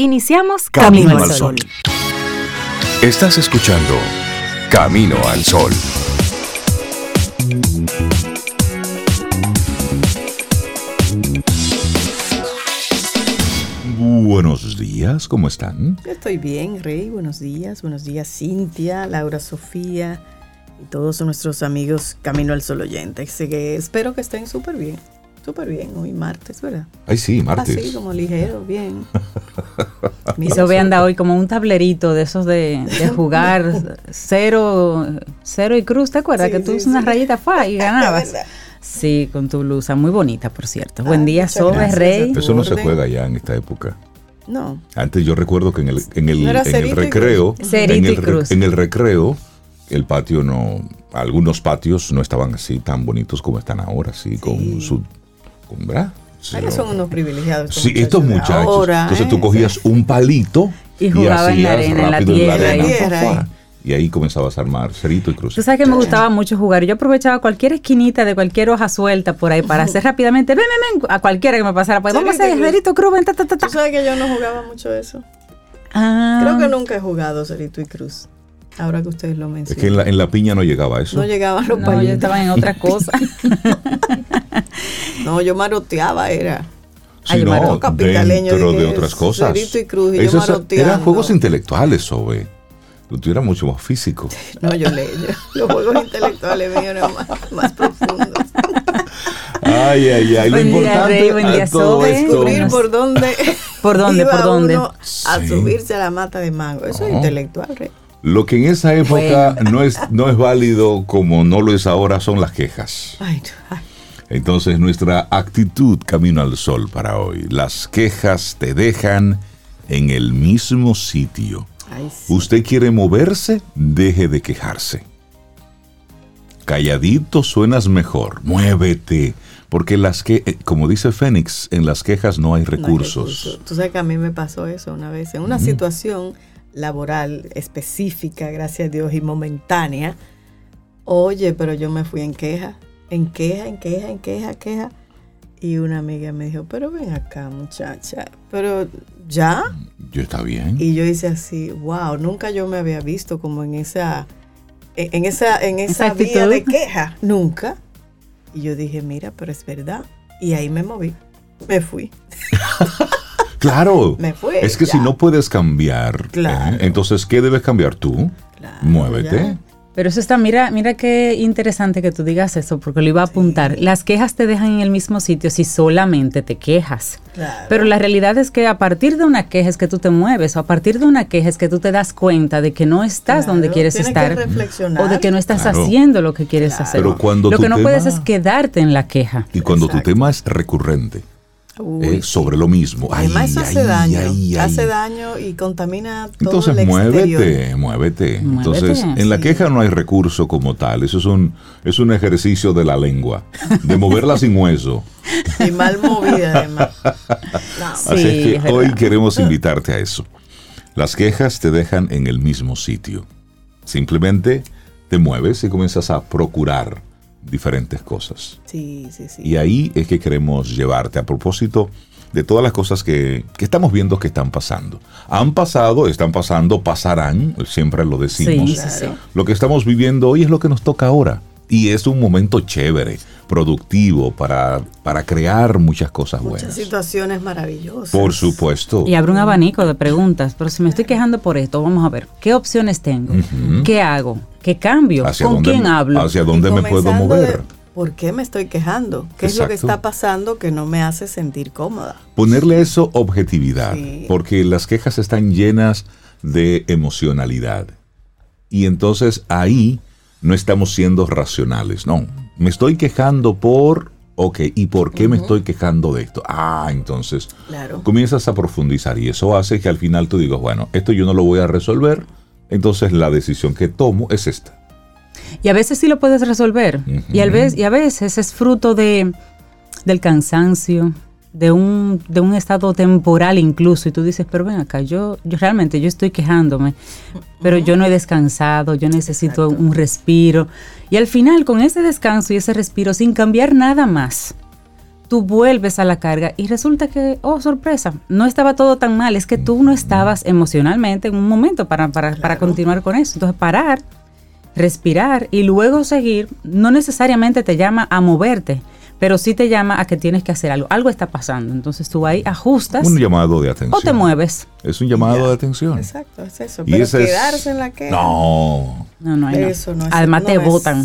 Iniciamos Camino, al Sol. Estás escuchando Camino al Sol. Buenos días, ¿cómo están? estoy bien, Rey. Buenos días. Buenos días, Cintia, Laura, Sofía y todos nuestros amigos Camino al Sol oyentes. Que espero que estén súper bien. Súper bien, hoy martes, ¿verdad? Ay, sí, martes. Así, como ligero, bien. Se ve anda hoy como un tablerito de esos de, jugar cero, cero y cruz, ¿te acuerdas? que tú usas una rayita fue y ganabas. Sí, con tu blusa, muy bonita, por cierto. Buen día, Sobe, Rey. Eso no se juega ya en esta época. No. Antes yo recuerdo que en el, en el, en el recreo, en el, en el recreo, el patio no, algunos patios no estaban así tan bonitos como están ahora, así con su ¿verdad? son unos privilegiados. sí, estos muchachos. Entonces tú ¿eh? cogías un palito y jugabas en la arena, en la tierra. y ahí comenzabas a armar cerito y cruz. Tú sabes que me gustaba mucho jugar. Yo aprovechaba cualquier esquinita de cualquier hoja suelta por ahí para hacer rápidamente, ven, ven, ven, a cualquiera que me pasara. Pues vamos a hacer cerito, cruz, ven, ta, ta, ta, Tú sabes que yo no jugaba mucho eso. Ah. Creo que nunca he jugado cerito y cruz. Ahora que ustedes lo mencionan. Es que en la, en la piña no llegaba eso. No llegaban los no, yo estaba en otra cosa. no, yo maroteaba, era. Sí, no, dentro de otras cosas. Y cruz y yo eran juegos intelectuales, Sobe. Tú eras mucho más físico. No, yo leí. Los juegos intelectuales míos eran más, más profundos. Ay, ay, ay. Lo importante buen día, todo descubrir por dónde. ¿Por dónde? ¿Por dónde? a subirse a la mata de mango. Eso es intelectual, Rey. Lo que en esa época no, es, no es válido como no lo es ahora son las quejas. Entonces nuestra actitud camino al sol para hoy. Las quejas te dejan en el mismo sitio. Usted quiere moverse, deje de quejarse. Calladito suenas mejor, muévete. Porque las que, eh, como dice Fénix, en las quejas no hay recursos. Tú sabes que a mí me pasó eso una vez. En una situación laboral específica, gracias a Dios, y momentánea. Oye, pero yo me fui en queja, en queja, en queja, en queja, queja. Y una amiga me dijo, pero ven acá, muchacha, pero ya. Yo está bien. Y yo hice así, wow, nunca yo me había visto como en esa, en esa, en esa, vía de queja, nunca. Y yo dije, mira, pero es verdad. Y ahí me moví, me fui. Claro. Es que si no puedes cambiar, ¿eh? entonces, ¿qué debes cambiar tú? Muévete. Pero eso está, mira, mira qué interesante que tú digas eso, porque lo iba a apuntar. Las quejas te dejan en el mismo sitio si solamente te quejas. Pero la realidad es que a partir de una queja es que tú te mueves, o a partir de una queja es que tú te das cuenta de que no estás donde quieres estar, o de que no estás haciendo lo que quieres hacer. Pero cuando lo que no puedes es quedarte en la queja. Y cuando tu tema es recurrente, eh, sobre lo mismo. Además hace daño, hace daño y contamina todo Entonces muévete, muévete, Entonces en la queja no hay recurso como tal, eso es un es un ejercicio de la lengua, de moverla sin hueso. Y mal movida además. Así es que hoy queremos invitarte a eso. Las quejas te dejan en el mismo sitio. Simplemente te mueves y comienzas a procurar diferentes cosas. Sí, sí, sí. Y ahí es que queremos llevarte a propósito de todas las cosas que, estamos viendo que están pasando. Han pasado, están pasando, pasarán, siempre lo decimos. Lo que estamos viviendo hoy es lo que nos toca ahora. Y es un momento chévere, productivo, para, para crear muchas cosas buenas. Muchas situaciones maravillosas. Por supuesto. Y abre un abanico de preguntas, pero si me estoy quejando por esto, vamos a ver, ¿qué opciones tengo? ¿Qué hago? ¿Qué cambio? ¿Con quién hablo? ¿Hacia dónde me puedo mover? ¿Por qué me estoy quejando? ¿Qué es lo que está pasando que no me hace sentir cómoda? Ponerle eso objetividad, porque las quejas están llenas de emocionalidad. Y entonces ahí no estamos siendo racionales, no. Me estoy quejando por, ok, ¿y por qué me estoy quejando de esto? Ah, entonces comienzas a profundizar y eso hace que al final tú digas, bueno, esto yo no lo voy a resolver, entonces la decisión que tomo es esta. Y a veces sí lo puedes resolver. y, a veces, y a veces es fruto de, del cansancio, de un, de un estado temporal incluso y tú dices, pero ven acá, yo, yo realmente yo estoy quejándome, pero yo no he descansado, yo necesito un respiro. Y al final con ese descanso y ese respiro, sin cambiar nada más, tú vuelves a la carga y resulta que, oh, sorpresa, no estaba todo tan mal, es que tú no estabas emocionalmente en un momento para, para, para continuar con eso. Entonces, parar, respirar y luego seguir, no necesariamente te llama a moverte, pero sí te llama a que tienes que hacer algo. Algo está pasando. Entonces tú ahí ajustas. Un llamado de atención. O te mueves. Es un llamado de atención. Exacto, es eso. Pero quedarse en la que. No. No, no, eso no. Además te votan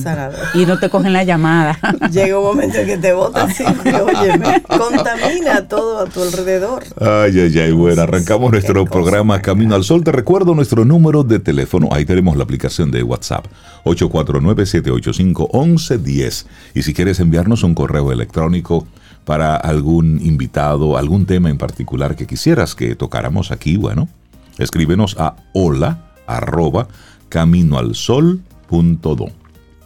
y no te cogen la llamada. Llega un momento en que te votan siempre, óyeme, contamina todo a tu alrededor. Ay, ay, ay, bueno, arrancamos nuestro programa Camino al Sol. Te recuerdo nuestro número de teléfono, ahí tenemos la aplicación de WhatsApp, 849-785-1110. Y si quieres enviarnos un correo electrónico para algún invitado, algún tema en particular que quisieras que tocáramos aquí, bueno, escríbenos a hola arroba caminoalsol.do.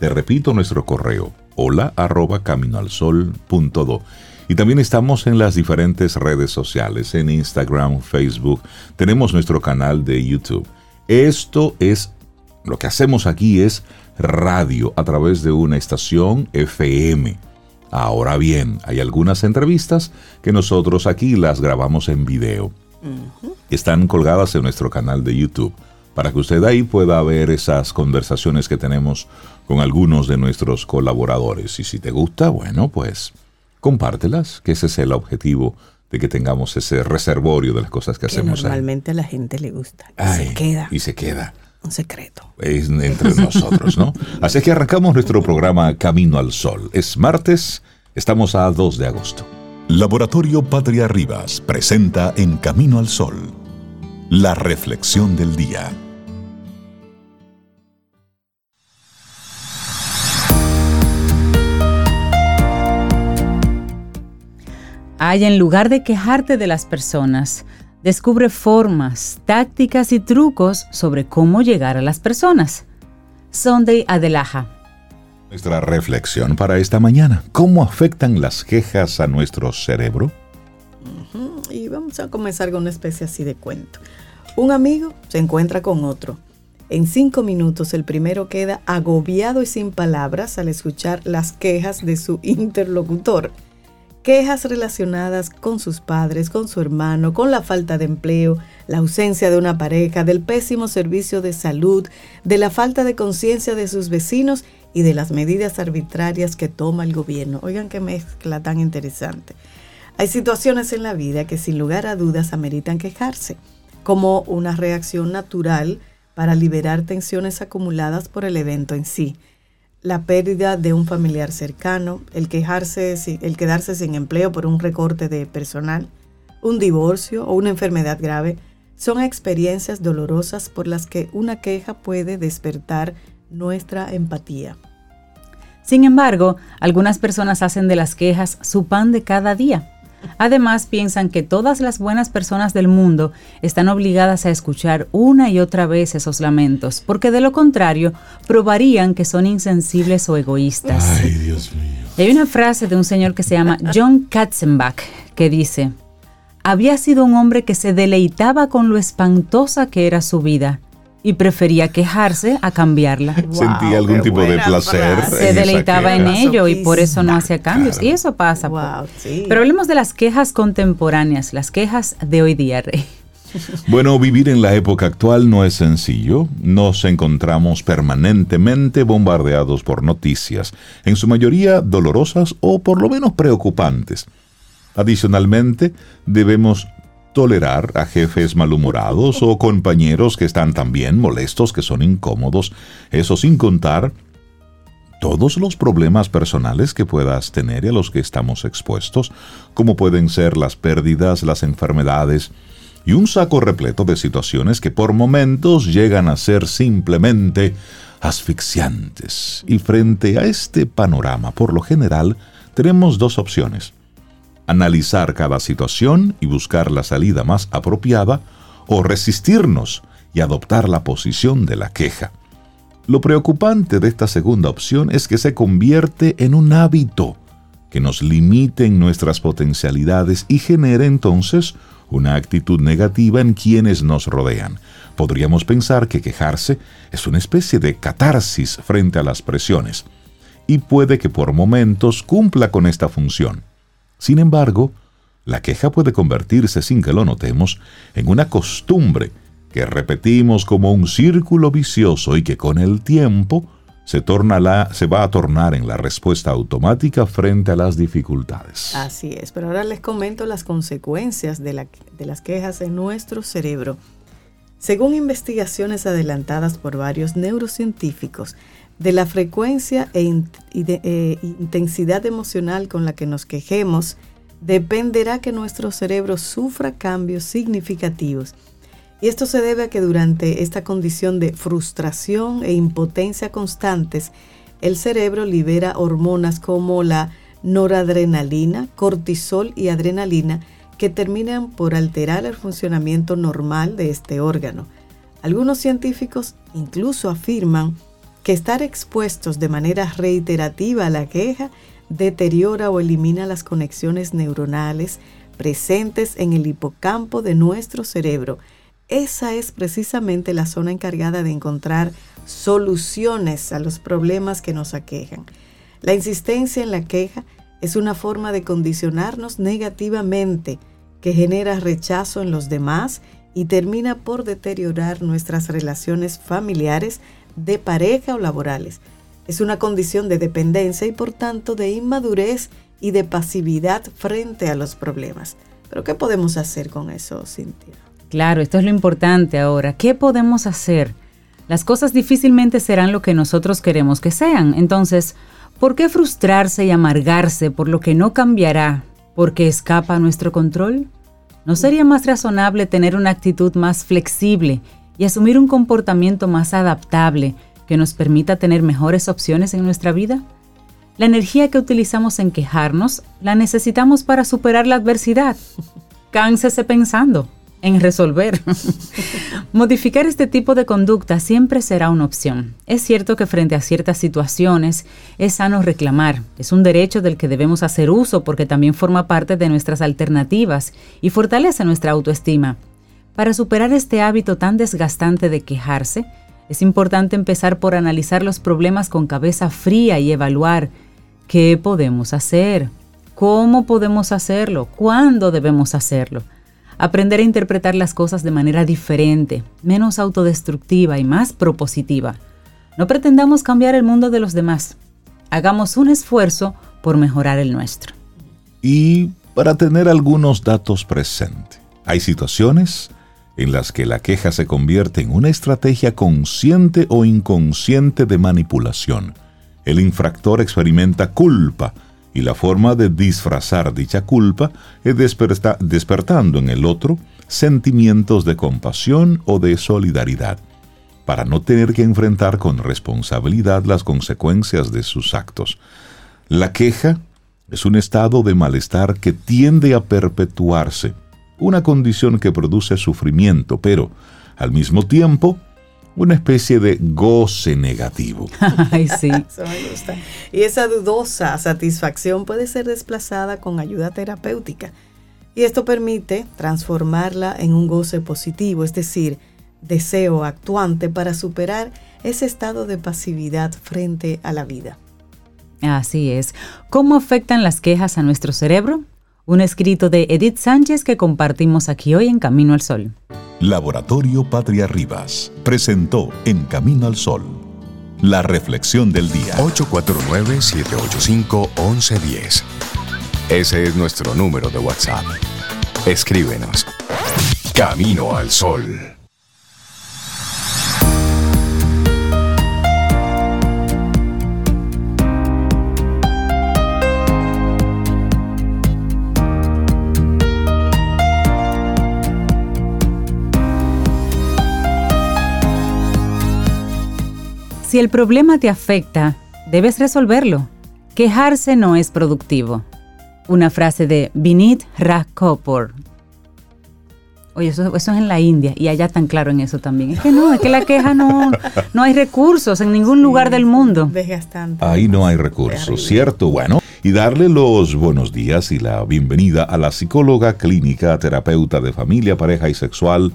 Te repito nuestro correo, hola arroba caminoalsol.do. Y también estamos en las diferentes redes sociales, en Instagram, Facebook, tenemos nuestro canal de YouTube. Esto es, lo que hacemos aquí es radio a través de una estación FM. Ahora bien, hay algunas entrevistas que nosotros aquí las grabamos en video. Están colgadas en nuestro canal de YouTube para que usted ahí pueda ver esas conversaciones que tenemos con algunos de nuestros colaboradores. Y si te gusta, bueno, pues compártelas, que ese es el objetivo de que tengamos ese reservorio de las cosas que, hacemos. Normalmente a la gente le gusta. Y se queda. Y se queda. Un secreto. Es entre nosotros, ¿no? Así que arrancamos nuestro programa Camino al Sol. Es martes, estamos a 2 de agosto. Laboratorio Patria Rivas presenta En Camino al Sol, la reflexión del día. Hay en lugar de quejarte de las personas, descubre formas, tácticas y trucos sobre cómo llegar a las personas. Sunday Adelaja. Nuestra reflexión para esta mañana. ¿Cómo afectan las quejas a nuestro cerebro? Y vamos a comenzar con una especie así de cuento. Un amigo se encuentra con otro. En cinco minutos el primero queda agobiado y sin palabras al escuchar las quejas de su interlocutor quejas relacionadas con sus padres, con su hermano, con la falta de empleo, la ausencia de una pareja, del pésimo servicio de salud, de la falta de conciencia de sus vecinos y de las medidas arbitrarias que toma el gobierno. Oigan qué mezcla tan interesante. Hay situaciones en la vida que sin lugar a dudas ameritan quejarse, como una reacción natural para liberar tensiones acumuladas por el evento en sí la pérdida de un familiar cercano, el quejarse, el quedarse sin empleo por un recorte de personal, un divorcio o una enfermedad grave, son experiencias dolorosas por las que una queja puede despertar nuestra empatía. Sin embargo, algunas personas hacen de las quejas su pan de cada día Además, piensan que todas las buenas personas del mundo están obligadas a escuchar una y otra vez esos lamentos, porque de lo contrario, probarían que son insensibles o egoístas. Ay, Dios mío. Hay una frase de un señor que se llama John Katzenbach que dice, había sido un hombre que se deleitaba con lo espantosa que era su vida y prefería quejarse a cambiarla. Sentía algún tipo de placer. Se deleitaba en ello y por eso no hacía cambios. Y eso pasa. Pero hablemos de las quejas contemporáneas, las quejas de hoy día, Rey. Bueno, vivir en la época actual no es sencillo. Nos encontramos permanentemente bombardeados por noticias, en su mayoría dolorosas o por lo menos preocupantes. Adicionalmente, debemos tolerar a jefes malhumorados o compañeros que están también molestos, que son incómodos, eso sin contar todos los problemas personales que puedas tener y a los que estamos expuestos, como pueden ser las pérdidas, las enfermedades, y un saco repleto de situaciones que por momentos llegan a ser simplemente asfixiantes. Y frente a este panorama, por lo general, tenemos dos opciones analizar cada situación y buscar la salida más apropiada, o resistirnos y adoptar la posición de la queja. Lo preocupante de esta segunda opción es que se convierte en un hábito que nos limite en nuestras potencialidades y genere entonces una actitud negativa en quienes nos rodean. Podríamos pensar que quejarse es una especie de catarsis frente a las presiones, y puede que por momentos cumpla con esta función Sin embargo, la queja puede convertirse, sin que lo notemos, en una costumbre que repetimos como un círculo vicioso y que con el tiempo se, torna la, se va a tornar en la respuesta automática frente a las dificultades. Así es, pero ahora les comento las consecuencias de, la, de las quejas en nuestro cerebro. Según investigaciones adelantadas por varios neurocientíficos, de la frecuencia e, e intensidad emocional con la que nos quejemos, dependerá que nuestro cerebro sufra cambios significativos y esto se debe a que durante esta condición de frustración e impotencia constantes, el cerebro libera hormonas como la noradrenalina, cortisol y adrenalina que terminan por alterar el funcionamiento normal de este órgano. Algunos científicos incluso afirman que estar expuestos de manera reiterativa a la queja deteriora o elimina las conexiones neuronales presentes en el hipocampo de nuestro cerebro, esa es precisamente la zona encargada de encontrar soluciones a los problemas que nos aquejan. La insistencia en la queja es una forma de condicionarnos negativamente que genera rechazo en los demás y termina por deteriorar nuestras relaciones familiares, de pareja o laborales. Es una condición de dependencia y por tanto de inmadurez y de pasividad frente a los problemas. Pero ¿qué podemos hacer con eso, Cintia? Claro, esto es lo importante ahora. ¿Qué podemos hacer? Las cosas difícilmente serán lo que nosotros queremos que sean. Entonces, ¿por qué frustrarse y amargarse por lo que no cambiará porque escapa a nuestro control? ¿No sería más razonable tener una actitud más flexible y asumir un comportamiento más adaptable que nos permita tener mejores opciones en nuestra vida? La energía que utilizamos en quejarnos la necesitamos para superar la adversidad. Cánsese pensando en resolver. Modificar este tipo de conducta siempre será una opción. Es cierto que frente a ciertas situaciones es sano reclamar, es un derecho del que debemos hacer uso porque también forma parte de nuestras alternativas y fortalece nuestra autoestima. Para superar este hábito tan desgastante de quejarse, es importante empezar por analizar los problemas con cabeza fría y evaluar qué podemos hacer, cómo podemos hacerlo, cuándo debemos hacerlo aprender a interpretar las cosas de manera diferente, menos autodestructiva y más propositiva. No pretendamos cambiar el mundo de los demás. Hagamos un esfuerzo por mejorar el nuestro. Y para tener algunos datos presentes, hay situaciones en las que la queja se convierte en una estrategia consciente o inconsciente de manipulación. El infractor experimenta culpa, y la forma de disfrazar dicha culpa es despertando en el otro sentimientos de compasión o de solidaridad, para no tener que enfrentar con responsabilidad las consecuencias de sus actos. La queja es un estado de malestar que tiende a perpetuarse, una condición que produce sufrimiento, pero al mismo tiempo una especie de goce negativo. Ay, sí. Eso me gusta. Y esa dudosa satisfacción puede ser desplazada con ayuda terapéutica. Y esto permite transformarla en un goce positivo, es decir, deseo actuante para superar ese estado de pasividad frente a la vida. Así es. ¿Cómo afectan las quejas a nuestro cerebro? Un escrito de Edith Sánchez que compartimos aquí hoy en Camino al Sol. Laboratorio Patria Rivas presentó En Camino al Sol la reflexión del día. 849-785-1110. Ese es nuestro número de WhatsApp. Escríbenos. Camino al Sol. Si el problema te afecta, debes resolverlo. Quejarse no es productivo. Una frase de Vinit Rakopor. Oye, eso, es en la India y allá tan claro en eso también. Es que no, es que la queja no, no hay recursos en ningún lugar del mundo. Ahí no hay recursos, ¿cierto? Bueno, y darle los buenos días y la bienvenida a la psicóloga clínica, terapeuta de familia, pareja y sexual,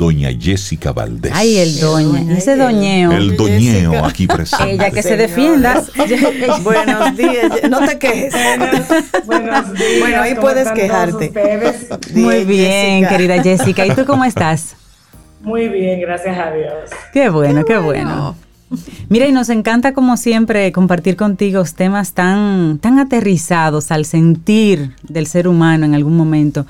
doña Jessica Valdés. Ay, el doña, ese doñeo. El doñeo aquí presente. Ella que se defienda. Buenos días, no te quejes. Buenos días. Bueno, ahí puedes quejarte. Muy bien, querida Jessica. ¿Y tú cómo estás? Muy bien, gracias a Dios. Qué bueno, qué, bueno. Mira, y nos encanta como siempre compartir contigo temas tan, tan aterrizados al sentir del ser humano en algún momento.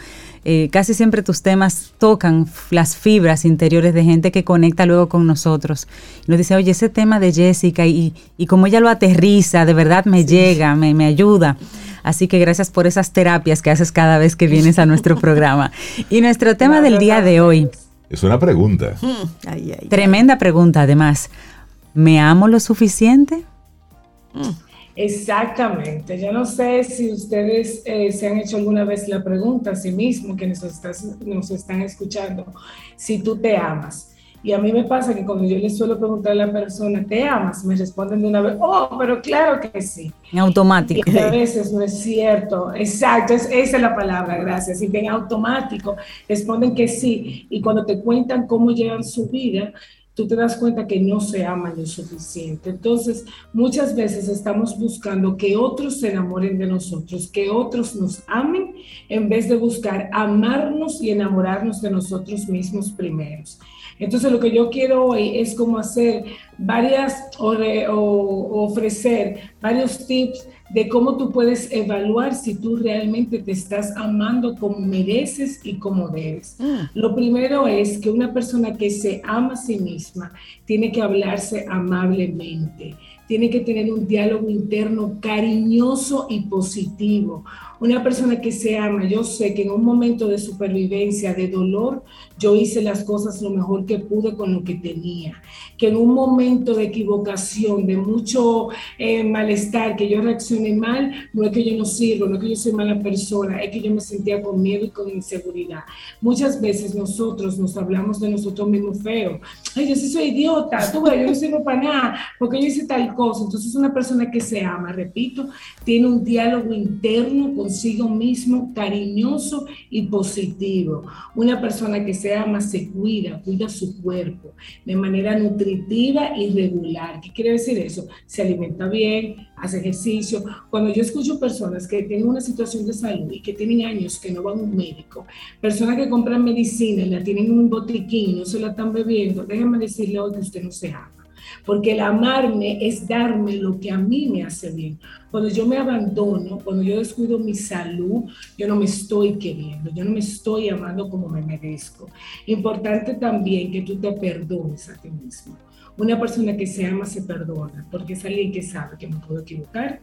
Eh, casi siempre tus temas tocan las fibras interiores de gente que conecta luego con nosotros. nos dice, oye, ese tema de Jessica y, y como ella lo aterriza, de verdad me llega, me, me ayuda. Así que gracias por esas terapias que haces cada vez que vienes a nuestro programa. Y nuestro tema del día de hoy. Es una pregunta. Hmm. Tremenda pregunta, además. ¿Me amo lo suficiente? Exactamente. Yo no sé si ustedes eh, se han hecho alguna vez la pregunta a sí mismo, que nos, nos están escuchando, si tú te amas. Y a mí me pasa que cuando yo les suelo preguntar a la persona, ¿te amas? Me responden de una vez, oh, pero claro que sí. En automático. Y a veces no es cierto. Exacto, esa es la palabra, gracias. Y en automático responden que sí. Y cuando te cuentan cómo llevan su vida, tú te das cuenta que no se aman lo suficiente. Entonces, muchas veces estamos buscando que otros se enamoren de nosotros, que otros nos amen, en vez de buscar amarnos y enamorarnos de nosotros mismos primeros. Entonces, lo que yo quiero hoy es como hacer varias o, o ofrecer varios tips de cómo tú puedes evaluar si tú realmente te estás amando como mereces y como debes. Ah. Lo primero es que una persona que se ama a sí misma tiene que hablarse amablemente, tiene que tener un diálogo interno cariñoso y positivo. Una persona que se ama, yo sé que en un momento de supervivencia, de dolor, yo hice las cosas lo mejor que pude con lo que tenía. Que en un momento de equivocación, de mucho eh, malestar, que yo reaccioné mal, no es que yo no sirvo, no es que yo soy mala persona, es que yo me sentía con miedo y con inseguridad. Muchas veces nosotros nos hablamos de nosotros mismos feo. Ay, yo soy idiota, tú yo no sirvo para nada, porque yo hice tal cosa. Entonces una persona que se ama, repito, tiene un diálogo interno con consigo mismo cariñoso y positivo. Una persona que se ama se cuida, cuida su cuerpo de manera nutritiva y regular. ¿Qué quiere decir eso? Se alimenta bien, hace ejercicio. Cuando yo escucho personas que tienen una situación de salud y que tienen años que no van a un médico, personas que compran medicina y la tienen en un botiquín y no se la están bebiendo, déjenme decirle hoy que usted no se ama porque el amarme es darme lo que a mí me hace bien. Cuando yo me abandono, cuando yo descuido mi salud, yo no me estoy queriendo, yo no me estoy amando como me merezco. Importante también que tú te perdones a ti mismo. Una persona que se ama se perdona, porque es alguien que sabe que me puedo equivocar,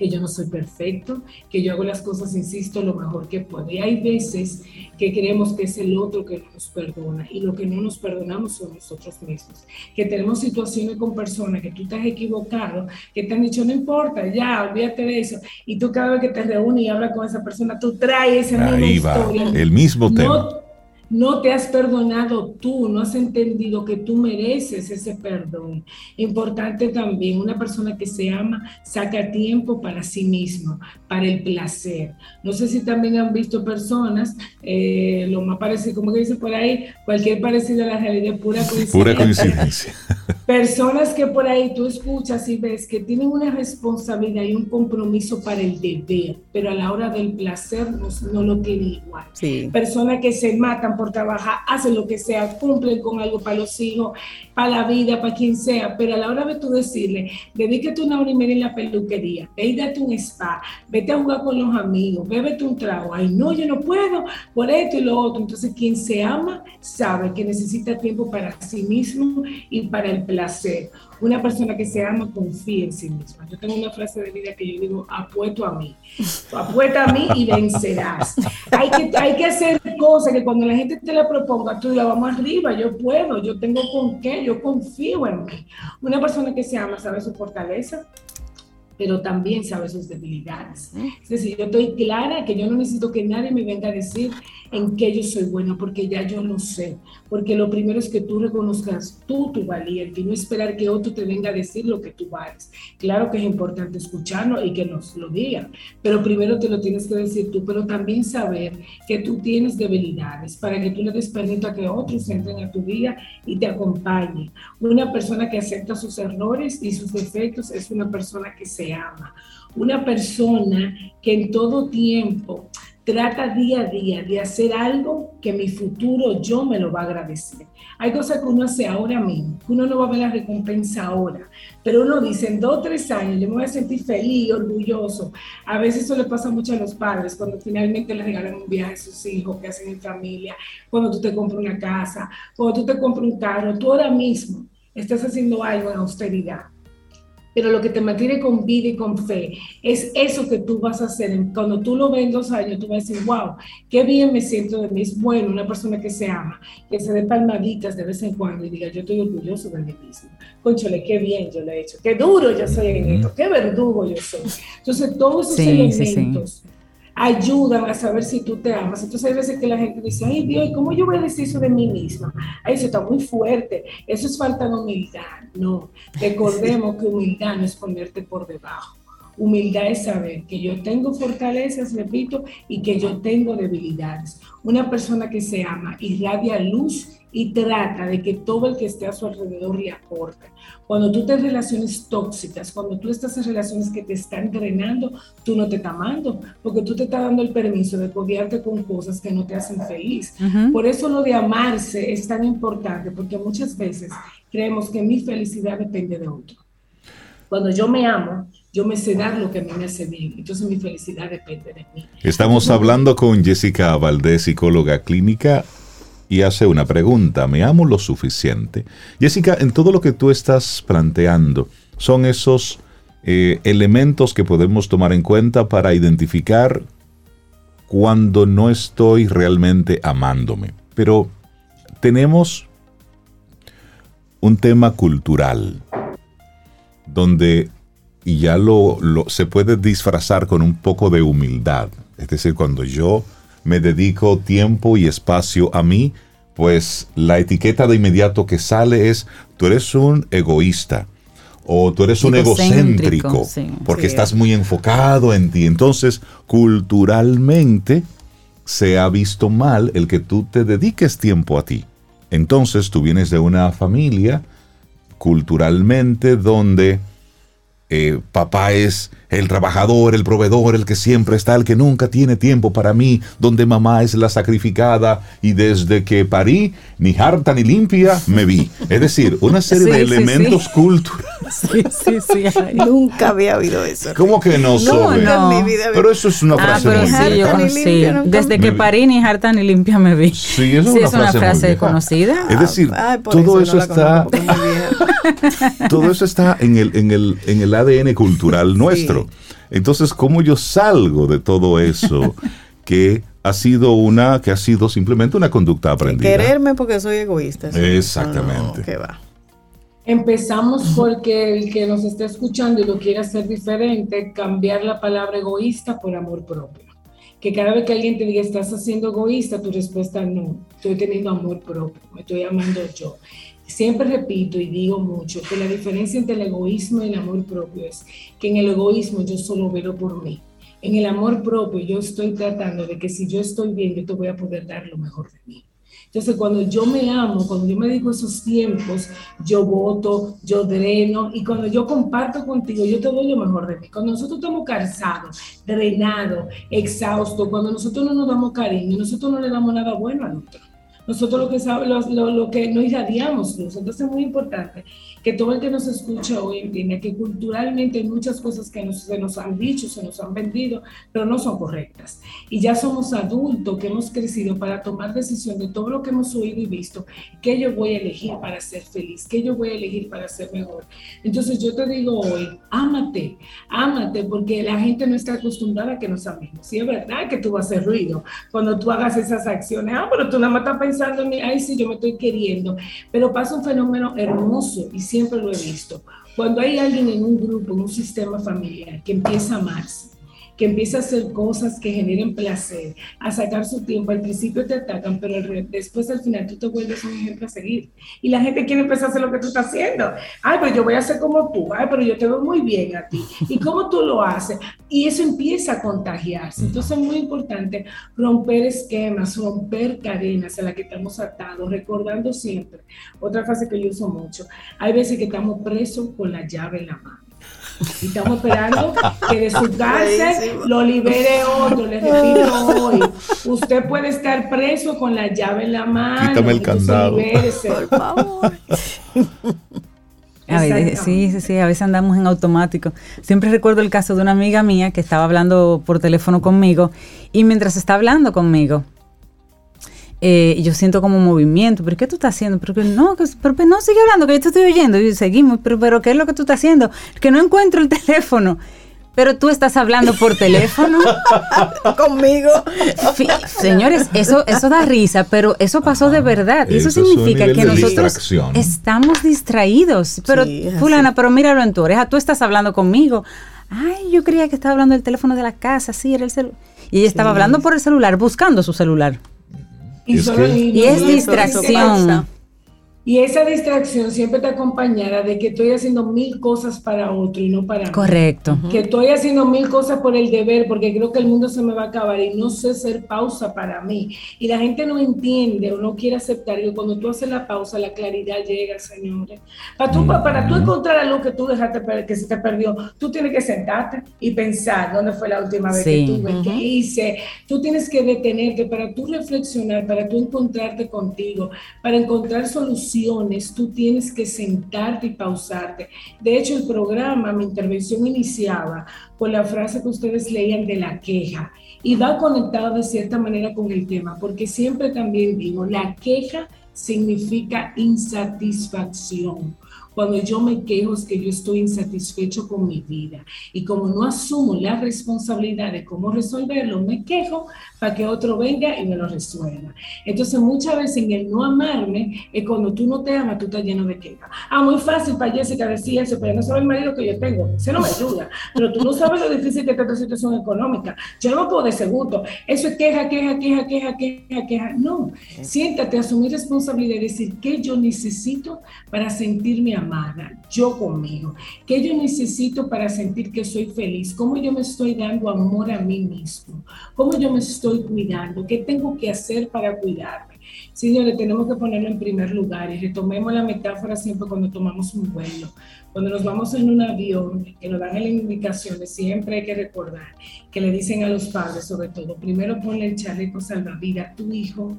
que yo no soy perfecto, que yo hago las cosas, insisto, lo mejor que puedo. Y hay veces que creemos que es el otro que no nos perdona y lo que no nos perdonamos son nosotros mismos. Que tenemos situaciones con personas que tú te has equivocado, que te han dicho, no importa, ya, olvídate de eso. Y tú cada vez que te reúnes y hablas con esa persona, tú traes esa misma historia. El mismo tema no te has perdonado tú, no has entendido que tú mereces ese perdón. Importante también, una persona que se ama saca tiempo para sí mismo, para el placer. No sé si también han visto personas, eh, lo más parecido, como que dice por ahí, cualquier parecido a la realidad es pura coincidencia. Pura coincidencia. Personas que por ahí tú escuchas y ves que tienen una responsabilidad y un compromiso para el deber, pero a la hora del placer no, lo tienen igual. Personas que se matan por trabajar, hacen lo que sea, cumplen con algo para los hijos, para la vida, para quien sea, pero a la hora de tú decirle, dedícate una hora y media en la peluquería, ve date un spa, vete a jugar con los amigos, bébete un trago, ay no, yo no puedo, por esto y lo otro. Entonces, quien se ama sabe que necesita tiempo para sí mismo y para el placer. Una persona que se ama confía en sí misma. Yo tengo una frase de vida que yo digo, apuesto a mí. Apuesta a mí y vencerás. Hay que, hay que hacer cosas que cuando la gente te la proponga, tú la vamos arriba, yo puedo, yo tengo con qué, yo confío en mí. Una persona que se ama sabe su fortaleza, pero también sabe sus debilidades. Es decir, yo estoy clara que yo no necesito que nadie me venga a decir en qué yo soy bueno, porque ya yo lo sé. Porque lo primero es que tú reconozcas tú tu valía y no esperar que otro te venga a decir lo que tú vales. Claro que es importante escucharlo y que nos lo digan, pero primero te lo tienes que decir tú, pero también saber que tú tienes debilidades para que tú le des permiso a que otros entren a tu vida y te acompañen. Una persona que acepta sus errores y sus defectos es una persona que se ama, una persona que en todo tiempo trata día a día de hacer algo que mi futuro yo me lo va a agradecer. Hay cosas que uno hace ahora mismo, que uno no va a ver la recompensa ahora, pero uno dice en dos o tres años yo me voy a sentir feliz, orgulloso. A veces eso le pasa mucho a los padres cuando finalmente les regalan un viaje a sus hijos, que hacen en familia, cuando tú te compras una casa, cuando tú te compras un carro, tú ahora mismo estás haciendo algo en austeridad pero lo que te mantiene con vida y con fe es eso que tú vas a hacer. Cuando tú lo ves en dos años, tú vas a decir, wow, qué bien me siento de mí. Es bueno una persona que se ama, que se dé palmaditas de vez en cuando y diga, yo estoy orgulloso de mí mismo. Conchole, qué bien yo lo he hecho, qué duro yo soy en esto, qué verdugo yo soy. Entonces, todos esos elementos ayudan a saber si tú te amas. Entonces hay veces que la gente dice, ay Dios, ¿y cómo yo voy a decir eso de mí misma? Ay, eso está muy fuerte, eso es falta de humildad. No, recordemos que humildad no es ponerte por debajo. Humildad es saber que yo tengo fortalezas, repito, y que yo tengo debilidades. Una persona que se ama irradia luz y trata de que todo el que esté a su alrededor le aporte. Cuando tú te relaciones tóxicas, cuando tú estás en relaciones que te están drenando, tú no te estás amando, porque tú te estás dando el permiso de codearte con cosas que no te hacen feliz. Por eso lo de amarse es tan importante, porque muchas veces creemos que mi felicidad depende de otro. Cuando yo me amo, yo me sé dar lo que a mí me hace bien. Entonces mi felicidad depende de mí. Estamos hablando con Jessica Valdés, psicóloga clínica y hace una pregunta, ¿me amo lo suficiente? Jessica, en todo lo que tú estás planteando, son esos eh, elementos que podemos tomar en cuenta para identificar cuando no estoy realmente amándome. Pero tenemos un tema cultural donde y ya lo, lo, se puede disfrazar con un poco de humildad. Es decir, cuando yo me dedico tiempo y espacio a mí, pues la etiqueta de inmediato que sale es, tú eres un egoísta o tú eres un egocéntrico, porque estás muy enfocado en ti. Entonces, culturalmente se ha visto mal el que tú te dediques tiempo a ti. Entonces, tú vienes de una familia culturalmente donde eh, papá es el trabajador, el proveedor, el que siempre está, el que nunca tiene tiempo para mí, donde mamá es la sacrificada y desde que parí, ni harta ni limpia me vi. Es decir, una serie de elementos culturales. Sí, sí, sí. Nunca había oído eso. ¿Cómo que no, no, no. Pero eso es una ah, frase muy conocida. Desde que parí, ni harta ni limpia me vi. Sí, eso es, una, frase, conocida. Es decir, todo eso, está... todo eso está en el, en el, en el ADN cultural nuestro. Entonces, ¿cómo yo salgo de todo eso que ha sido una, que ha sido simplemente una conducta aprendida? Quererme porque soy egoísta. Exactamente. va. Empezamos porque el que nos está escuchando y lo quiere hacer diferente, cambiar la palabra egoísta por amor propio. Que cada vez que alguien te diga estás haciendo egoísta, tu respuesta no, estoy teniendo amor propio, me estoy amando yo. Siempre repito y digo mucho que la diferencia entre el egoísmo y el amor propio es que en el egoísmo yo solo veo por mí. En el amor propio yo estoy tratando de que si yo estoy bien, yo te voy a poder dar lo mejor de mí. Entonces, cuando yo me amo, cuando yo me dedico esos tiempos, yo voto, yo dreno, y cuando yo comparto contigo, yo te doy lo mejor de mí. Cuando nosotros estamos cansados, drenados, exhaustos, cuando nosotros no nos damos cariño, nosotros no le damos nada bueno al otro nosotros lo que, lo, lo, lo, que no irradiamos Entonces es muy importante que todo el que nos escucha hoy entienda que culturalmente hay muchas cosas que nos, se nos han dicho, se nos han vendido, pero no son correctas. Y ya somos adultos que hemos crecido para tomar decisión de todo lo que hemos oído y visto, qué yo voy a elegir para ser feliz, qué yo voy a elegir para ser mejor. Entonces yo te digo hoy, ámate, ámate, porque la gente no está acostumbrada a que nos amemos. Sí, es verdad que tú vas a hacer ruido cuando tú hagas esas acciones. Ah, pero tú nada más estás pensando en mí, ay, sí, yo me estoy queriendo. Pero pasa un fenómeno hermoso y siempre lo he visto. Cuando hay alguien en un grupo, en un sistema familiar, que empieza a amarse, que empieza a hacer cosas que generen placer, a sacar su tiempo. Al principio te atacan, pero después al final tú te vuelves un ejemplo a seguir. Y la gente quiere empezar a hacer lo que tú estás haciendo. Ay, pero yo voy a hacer como tú. Ay, pero yo te veo muy bien a ti. ¿Y cómo tú lo haces? Y eso empieza a contagiarse. Entonces es muy importante romper esquemas, romper cadenas a las que estamos atados, recordando siempre. Otra frase que yo uso mucho. Hay veces que estamos presos con la llave en la mano. Y estamos esperando que de su cárcel lo libere otro. Le repito hoy, usted puede estar preso con la llave en la mano. Quítame el candado. Por favor. A sí, sí, sí, a veces andamos en automático. Siempre recuerdo el caso de una amiga mía que estaba hablando por teléfono conmigo y mientras está hablando conmigo, eh, yo siento como movimiento, pero ¿qué tú estás haciendo? Pero que no, que, pero, no, sigue hablando, que yo te estoy oyendo. Y seguimos, pero, pero ¿qué es lo que tú estás haciendo? Que no encuentro el teléfono. Pero tú estás hablando por teléfono. Conmigo. señores, eso, eso da risa, pero eso pasó de verdad. Y eso, significa que nosotros estamos distraídos. Pero, fulana, pero míralo en tu oreja, tú estás hablando conmigo. Ay, yo creía que estaba hablando del teléfono de la casa, sí, era el celular. Y ella estaba hablando por el celular, buscando su celular. Y, es distracción. Y esa distracción siempre está acompañada de que estoy haciendo mil cosas para otro y no para mí. Correcto. Que estoy haciendo mil cosas por el deber porque creo que el mundo se me va a acabar y no sé hacer pausa para mí. Y la gente no entiende o no quiere aceptar que cuando tú haces la pausa, la claridad llega, señores. Para tú, para tú encontrar algo que tú dejaste que se te perdió, tú tienes que sentarte y pensar dónde fue la última vez que tuve, qué hice. Tú tienes que detenerte para tú reflexionar, para tú encontrarte contigo, para encontrar soluciones tú tienes que sentarte y pausarte. De hecho, el programa, mi intervención iniciaba con la frase que ustedes leían de la queja y va conectado de cierta manera con el tema, porque siempre también digo, la queja significa insatisfacción. Cuando yo me quejo es que yo estoy insatisfecho con mi vida. Y como no asumo la responsabilidad de cómo resolverlo, me quejo para que otro venga y me lo resuelva. Entonces, muchas veces en el no amarme es cuando tú no te amas, tú estás lleno de queja. Ah, muy fácil para Jessica decir eso, pero no sabe el marido que yo tengo. Eso no me ayuda. Pero tú no sabes lo difícil que está tu situación económica. Yo no puedo de segundo. Eso es queja, queja, queja, queja, queja, queja. No. Siéntate, asumir responsabilidad y decir qué yo necesito para sentirme amada, yo conmigo. ¿Qué yo necesito para sentir que soy feliz? ¿Cómo yo me estoy dando amor a mí mismo? ¿Cómo yo me estoy cuidando? ¿Qué tengo que hacer para cuidarme? Señores, tenemos que ponerlo en primer lugar y retomemos la metáfora siempre cuando tomamos un vuelo. Cuando nos vamos en un avión, que nos dan las indicaciones, siempre hay que recordar que le dicen a los padres, sobre todo, primero ponle el chaleco salvavidas a tu hijo,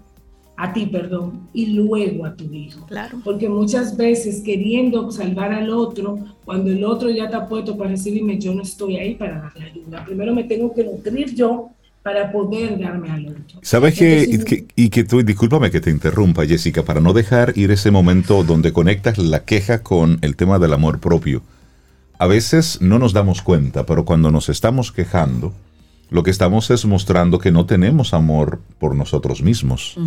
a ti, perdón, y luego a tu hijo. Claro. Porque muchas veces queriendo salvar al otro, cuando el otro ya está puesto para recibirme, yo no estoy ahí para darle ayuda. Primero me tengo que nutrir yo para poder darme al otro. ¿Sabes que, y que tú, discúlpame que te interrumpa, Jessica, para no dejar ir ese momento donde conectas la queja con el tema del amor propio? A veces no nos damos cuenta, pero cuando nos estamos quejando, lo que estamos es mostrando que no tenemos amor por nosotros mismos,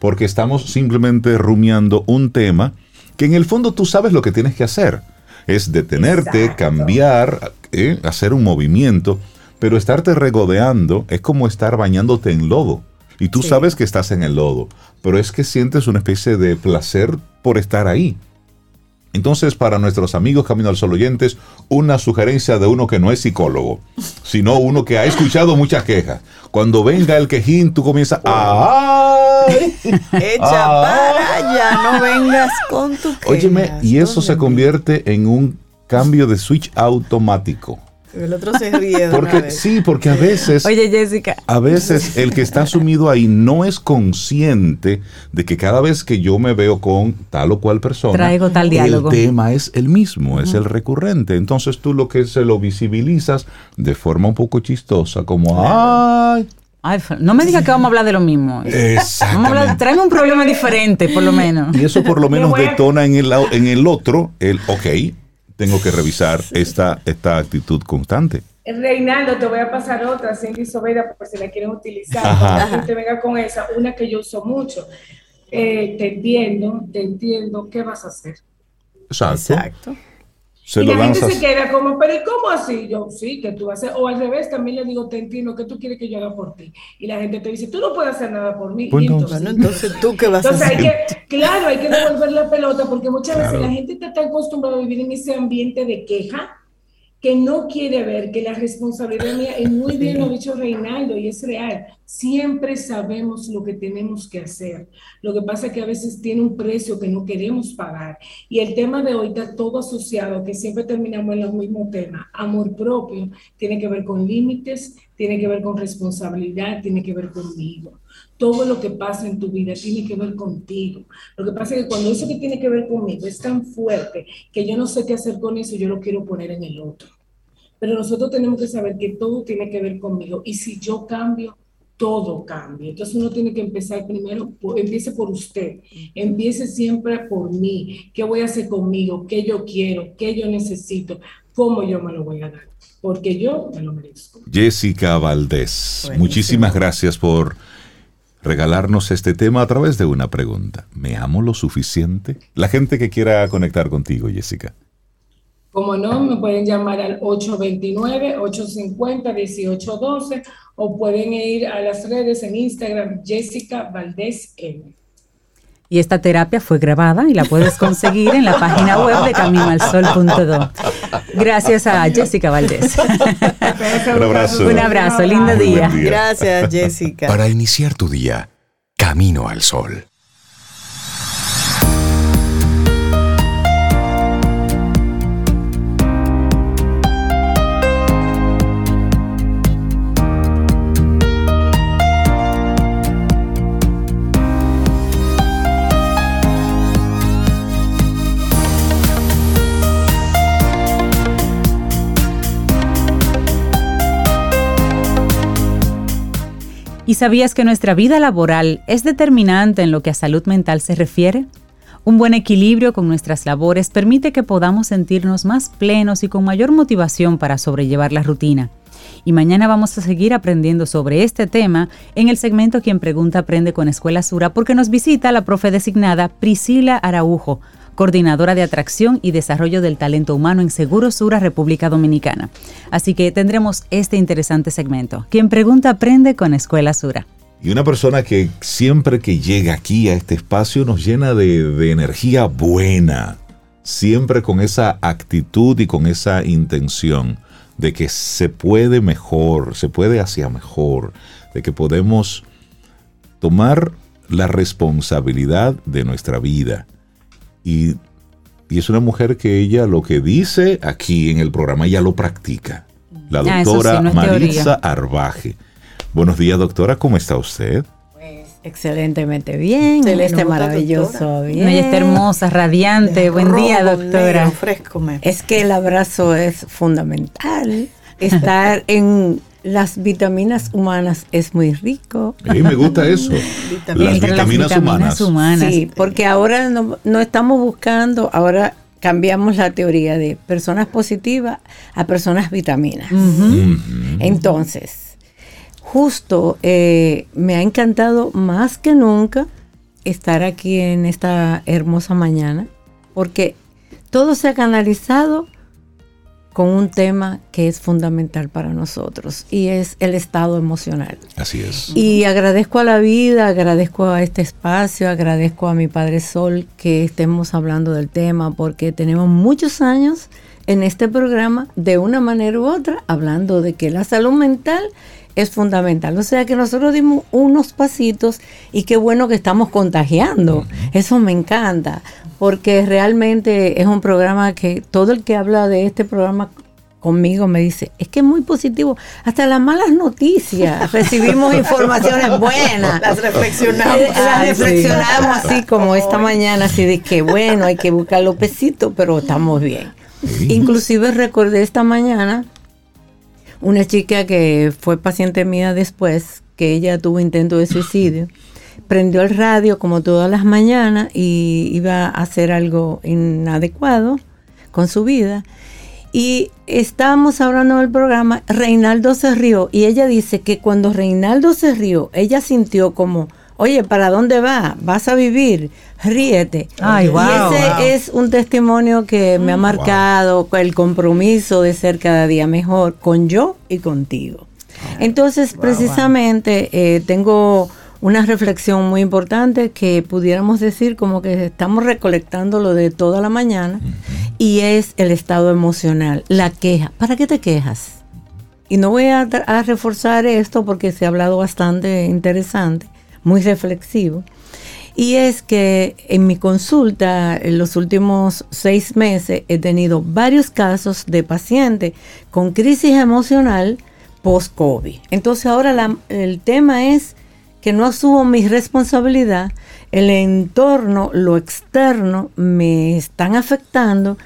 porque estamos simplemente rumiando un tema que en el fondo tú sabes lo que tienes que hacer, es detenerte, cambiar, eh, hacer un movimiento pero estarte regodeando es como estar bañándote en lodo. Y tú sabes que estás en el lodo, pero es que sientes una especie de placer por estar ahí. Entonces, para nuestros amigos Camino al Sol oyentes, una sugerencia de uno que no es psicólogo, sino uno que ha escuchado muchas quejas. Cuando venga el quejín, tú comienzas a... Echa para allá, no vengas con tu queja. Óyeme, y eso se convierte en un cambio de switch automático. El otro se ríe. porque, Sí, porque a veces. Oye, Jessica. A veces el que está sumido ahí no es consciente de que cada vez que yo me veo con tal o cual persona. Traigo tal diálogo. El tema es el mismo, es el recurrente. Entonces tú lo que se lo visibilizas de forma un poco chistosa, como. ¡Ay! no me digas que vamos a hablar de lo mismo. Vamos un problema diferente, por lo menos. Y eso por lo menos detona en el, en el otro el, ok, tengo que revisar esta, esta actitud constante. Reinaldo, te voy a pasar otra, Cindy Sobeda, por si la quieren utilizar. La gente venga con esa, una que yo uso mucho. Eh, te entiendo, te entiendo, ¿qué vas a hacer? Exacto. Y la gente se queda como, pero ¿y cómo así? Yo, sí, que tú vas a hacer, o al revés, también le digo, te entiendo, que tú quieres que yo haga por ti? Y la gente te dice, tú no puedes hacer nada por mí. Pues entonces, entonces, ¿tú qué vas a hacer? Hay que, claro, hay que devolver la pelota, porque muchas veces la gente está tan acostumbrada a vivir en ese ambiente de queja, que no quiere ver que la responsabilidad mía, es muy bien lo ha dicho Reinaldo, y es real, siempre sabemos lo que tenemos que hacer. Lo que pasa es que a veces tiene un precio que no queremos pagar. Y el tema de hoy está todo asociado, que siempre terminamos en los mismos temas. Amor propio tiene que ver con límites, tiene que ver con responsabilidad, tiene que ver conmigo. Todo lo que pasa en tu vida tiene que ver contigo. Lo que pasa es que cuando eso que tiene que ver conmigo es tan fuerte que yo no sé qué hacer con eso, yo lo quiero poner en el otro. Pero nosotros tenemos que saber que todo tiene que ver conmigo. Y si yo cambio, todo cambia. Entonces uno tiene que empezar primero, empiece por usted, empiece siempre por mí. ¿Qué voy a hacer conmigo? ¿Qué yo quiero? ¿Qué yo necesito? ¿Cómo yo me lo voy a dar? Porque yo me lo merezco. Jessica Valdés, muchísimas gracias por regalarnos este tema a través de una pregunta. ¿Me amo lo suficiente? La gente que quiera conectar contigo, Jessica. Como no, me pueden llamar al 829-850-1812 o pueden ir a las redes en Instagram Jessica Valdés M. Y esta terapia fue grabada y la puedes conseguir en la página web de caminoalsol.do. Gracias a Jessica Valdés. Un abrazo. Un abrazo, lindo día. día. Gracias, Jessica. Para iniciar tu día, Camino al Sol. ¿Y sabías que nuestra vida laboral es determinante en lo que a salud mental se refiere? Un buen equilibrio con nuestras labores permite que podamos sentirnos más plenos y con mayor motivación para sobrellevar la rutina. Y mañana vamos a seguir aprendiendo sobre este tema en el segmento Quien Pregunta Aprende con Escuela Sura porque nos visita la profe designada Priscila Araujo, coordinadora de atracción y desarrollo del talento humano en Seguro Sura, República Dominicana. Así que tendremos este interesante segmento. Quien pregunta aprende con Escuela Sura. Y una persona que siempre que llega aquí a este espacio nos llena de, de energía buena, siempre con esa actitud y con esa intención de que se puede mejor, se puede hacia mejor, de que podemos tomar la responsabilidad de nuestra vida y, es una mujer que ella lo que dice aquí en el programa, ella lo practica. La ah, doctora Marisa Arbaje. Buenos días, doctora, ¿cómo está usted? Pues excelentemente bien, celeste maravilloso, bien. Ella está hermosa, radiante. Buen día, doctora. fresco, es que el abrazo es fundamental. Estar en las vitaminas humanas es muy rico. mí me gusta eso. las, vitaminas humanas. Sí, porque ahora no, estamos buscando, ahora cambiamos la teoría de personas positivas a personas vitaminas. Entonces, justo eh, me ha encantado más que nunca estar aquí en esta hermosa mañana, porque todo se ha canalizado con un tema que es fundamental para nosotros y es el estado emocional. Así es. Y agradezco a la vida, agradezco a este espacio, agradezco a mi Padre Sol que estemos hablando del tema porque tenemos muchos años en este programa de una manera u otra hablando de que la salud mental es fundamental. O sea que nosotros dimos unos pasitos y qué bueno que estamos contagiando. Eso me encanta, porque realmente es un programa que todo el que habla de este programa conmigo me dice, es que es muy positivo, hasta las malas noticias, recibimos informaciones buenas. Las reflexionamos. Eh, las reflexionamos así como esta mañana, así de que bueno, hay que buscar los pesitos, pero estamos bien. Inclusive recordé esta mañana una chica que fue paciente mía después, que ella tuvo intento de suicidio, prendió el radio como todas las mañanas y iba a hacer algo inadecuado con su vida. Y estábamos hablando del programa, Reinaldo se rió y ella dice que cuando Reinaldo se rió, ella sintió como Oye, ¿para dónde va? ¿Vas a vivir? Ríete. Ay, wow, y ese es un testimonio que me ha marcado el compromiso de ser cada día mejor con yo y contigo. Entonces, precisamente, eh, tengo una reflexión muy importante que pudiéramos decir como que estamos recolectando lo de toda la mañana y es el estado emocional, la queja. ¿Para qué te quejas? Y no voy a, a reforzar esto porque se ha hablado bastante interesante, muy reflexivo. Y es que en mi consulta, en los últimos seis meses, he tenido varios casos de pacientes con crisis emocional post-COVID. Entonces ahora el tema es que no asumo mi responsabilidad, el entorno, lo externo me están afectando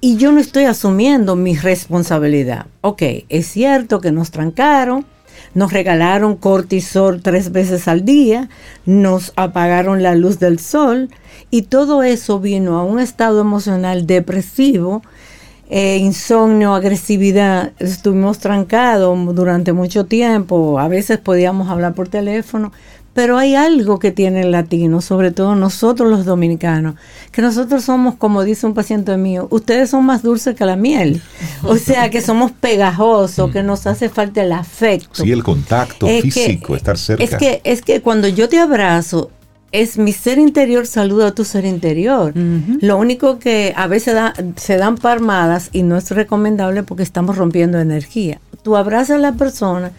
y yo no estoy asumiendo mi responsabilidad. Ok, es cierto que nos trancaron, nos regalaron cortisol tres veces al día, nos apagaron la luz del sol y todo eso vino a un estado emocional depresivo eh, insomnio, agresividad, estuvimos trancados durante mucho tiempo, a veces podíamos hablar por teléfono, pero hay algo que tiene el latino, sobre todo nosotros los dominicanos, que nosotros somos, como dice un paciente mío, ustedes son más dulces que la miel. O sea, que somos pegajosos, que nos hace falta el afecto. Sí, el contacto físico, estar cerca. Es que, es que cuando yo te abrazo, es mi ser interior saluda a tu ser interior. Lo único que a veces se dan palmadas y no es recomendable porque estamos rompiendo energía. Tú abrazas a la persona.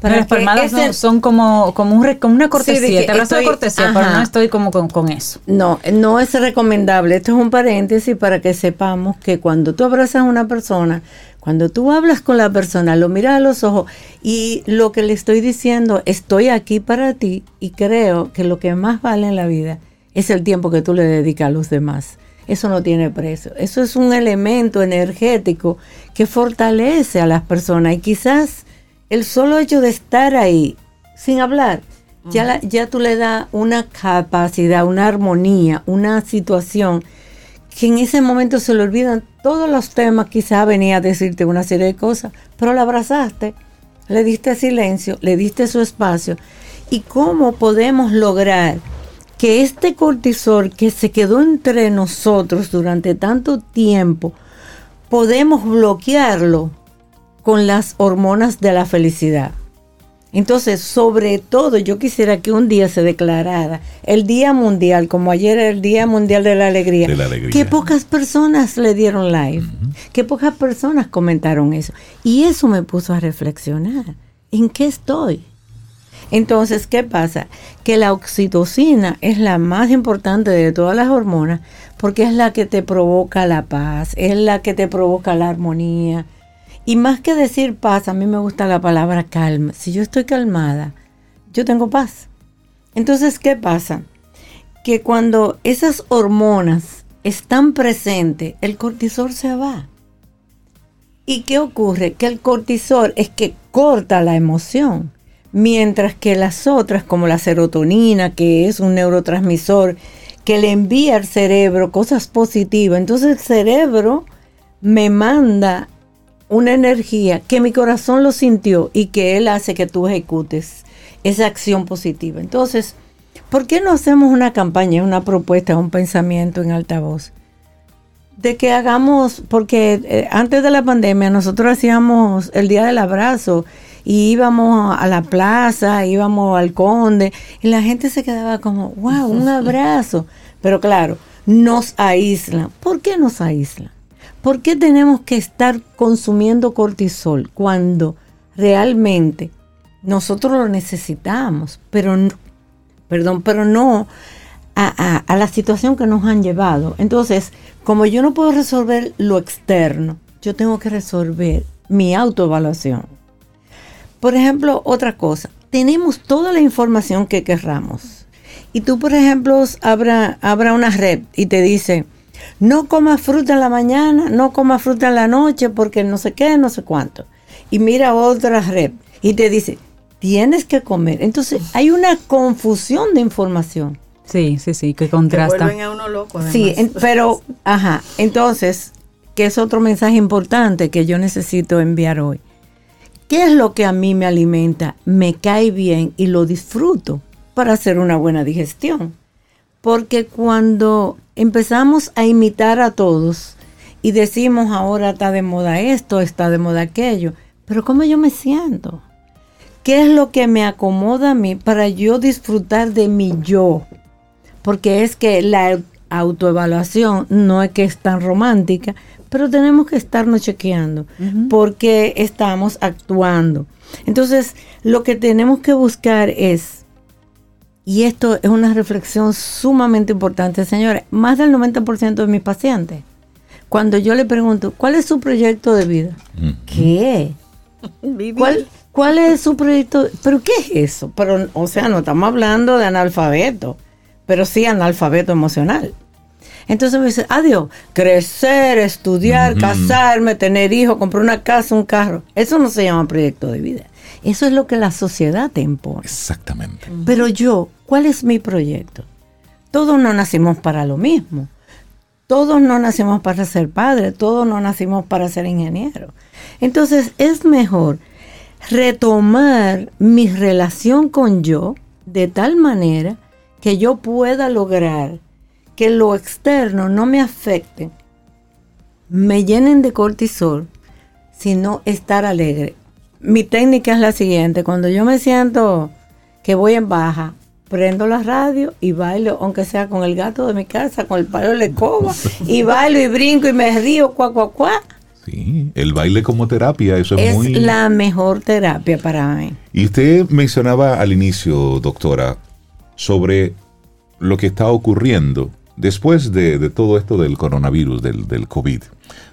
Para las palmadas son como, como, un, como una cortesía, te abrazo de cortesía, pero no estoy como con, con, eso. No, no es recomendable. Esto es un paréntesis para que sepamos que cuando tú abrazas a una persona, cuando tú hablas con la persona, lo miras a los ojos y lo que le estoy diciendo, estoy aquí para ti y creo que lo que más vale en la vida es el tiempo que tú le dedicas a los demás. Eso no tiene precio. Eso es un elemento energético que fortalece a las personas y quizás el solo hecho de estar ahí sin hablar, ya, ya tú le das una capacidad, una armonía, una situación que en ese momento se le olvidan todos los temas, quizá venía a decirte una serie de cosas, pero la abrazaste, le diste silencio, le diste su espacio. ¿Y cómo podemos lograr que este cortisol que se quedó entre nosotros durante tanto tiempo, podemos bloquearlo con las hormonas de la felicidad? Entonces, sobre todo, yo quisiera que un día se declarara el Día Mundial, como ayer era el Día Mundial de la Alegría, que pocas personas le dieron live, que pocas personas comentaron eso. Y eso me puso a reflexionar, ¿en qué estoy? Entonces, ¿qué pasa? Que la oxitocina es la más importante de todas las hormonas porque es la que te provoca la paz, es la que te provoca la armonía, y más que decir paz, a mí me gusta la palabra calma. Si yo estoy calmada, yo tengo paz. Entonces, ¿qué pasa? Que cuando esas hormonas están presentes, el cortisol se va. ¿Y qué ocurre? Que el cortisol es que corta la emoción, mientras que las otras, como la serotonina, que es un neurotransmisor, que le envía al cerebro cosas positivas, entonces el cerebro me manda una energía que mi corazón lo sintió y que Él hace que tú ejecutes esa acción positiva. Entonces, ¿por qué no hacemos una campaña, una propuesta, un pensamiento en altavoz? De que hagamos, porque eh, antes de la pandemia nosotros hacíamos el Día del Abrazo y íbamos a la plaza, íbamos al conde y la gente se quedaba como, wow, un abrazo. Pero claro, nos aíslan. ¿Por qué nos aíslan? ¿Por qué tenemos que estar consumiendo cortisol cuando realmente nosotros lo necesitamos, pero no, perdón, pero no a, la situación que nos han llevado? Entonces, como yo no puedo resolver lo externo, yo tengo que resolver mi autoevaluación. Por ejemplo, otra cosa, tenemos toda la información que querramos. Y tú, por ejemplo, abra, abra una red y te dice, no comas fruta en la mañana, no comas fruta en la noche porque no sé qué, no sé cuánto. Y mira otra red y te dice, tienes que comer. Entonces hay una confusión de información. Sí, sí, sí, que contrasta. Que vuelven a uno loco. Sí, pero, ajá, entonces, que es otro mensaje importante que yo necesito enviar hoy. ¿Qué es lo que a mí me alimenta, me cae bien y lo disfruto? para hacer una buena digestión. Porque cuando empezamos a imitar a todos y decimos ahora está de moda esto, está de moda aquello, pero ¿cómo yo me siento? ¿Qué es lo que me acomoda a mí para yo disfrutar de mi yo? Porque es que la autoevaluación no es que es tan romántica, pero tenemos que estarnos chequeando porque estamos actuando. Entonces, lo que tenemos que buscar es, y esto es una reflexión sumamente importante, señores, más del 90% de mis pacientes, cuando yo le pregunto, ¿cuál es su proyecto de vida? ¿Qué? ¿Cuál, ¿Cuál es su proyecto? ¿Pero qué es eso? Pero, o sea, no estamos hablando de analfabeto, pero sí analfabeto emocional. Entonces me dice, adiós, crecer, estudiar, casarme, tener hijos, comprar una casa, un carro. Eso no se llama proyecto de vida. Eso es lo que la sociedad te impone. Exactamente. Pero yo, ¿cuál es mi proyecto? Todos no nacimos para lo mismo. Todos no nacimos para ser padres, todos no nacimos para ser ingenieros. Entonces es mejor retomar mi relación con yo de tal manera que yo pueda lograr que lo externo no me afecte, me llenen de cortisol, sino estar alegre. Mi técnica es la siguiente, cuando yo me siento que voy en baja, prendo la radio y bailo, aunque sea con el gato de mi casa, con el palo de escoba, y bailo y brinco y me río, cuá, cuá, cuá. Sí, el baile como terapia, eso es, muy... Es la mejor terapia para mí. Y usted mencionaba al inicio, doctora, sobre lo que está ocurriendo después de, todo esto del coronavirus, del, del, COVID.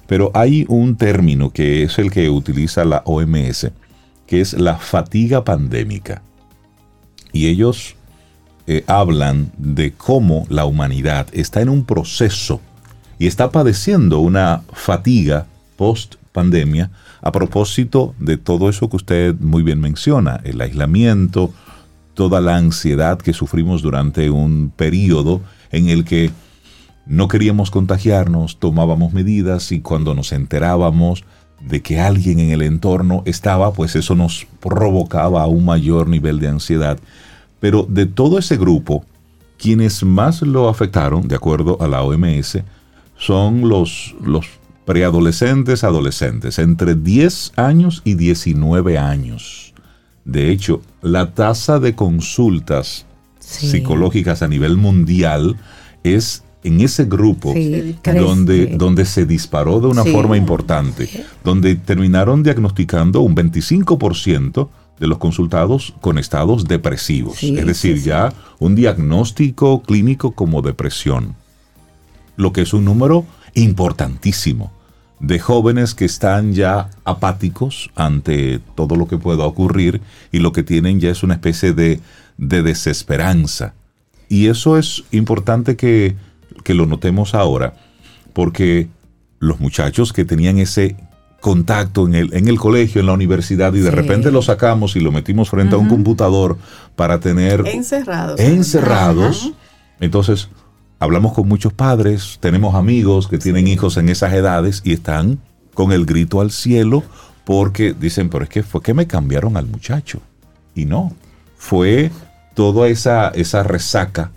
Pero hay un término que es el que utiliza la OMS, que es la fatiga pandémica. Y ellos eh, hablan de cómo la humanidad está en un proceso y está padeciendo una fatiga post pandemia a propósito de todo eso que usted muy bien menciona, el aislamiento, toda la ansiedad que sufrimos durante un periodo en el que no queríamos contagiarnos, tomábamos medidas y cuando nos enterábamos de que alguien en el entorno estaba, pues eso nos provocaba un mayor nivel de ansiedad. Pero de todo ese grupo, quienes más lo afectaron, de acuerdo a la OMS, son los, los preadolescentes, adolescentes, entre 10 años y 19 años. De hecho, la tasa de consultas psicológicas a nivel mundial es en ese grupo donde, donde se disparó de una forma importante, donde terminaron diagnosticando un 25% de los consultados con estados depresivos, es decir, ya un diagnóstico clínico como depresión, lo que es un número importantísimo de jóvenes que están ya apáticos ante todo lo que pueda ocurrir y lo que tienen ya es una especie de, de desesperanza. Y eso es importante que, que lo notemos ahora, porque los muchachos que tenían ese contacto en el, en el colegio, en la universidad, y de repente lo sacamos y lo metimos frente a un computador para tener... Encerrados. Encerrados. Entonces, hablamos con muchos padres, tenemos amigos que tienen hijos en esas edades y están con el grito al cielo porque dicen, pero es que fue que me cambiaron al muchacho. Y no, fue toda esa, esa resaca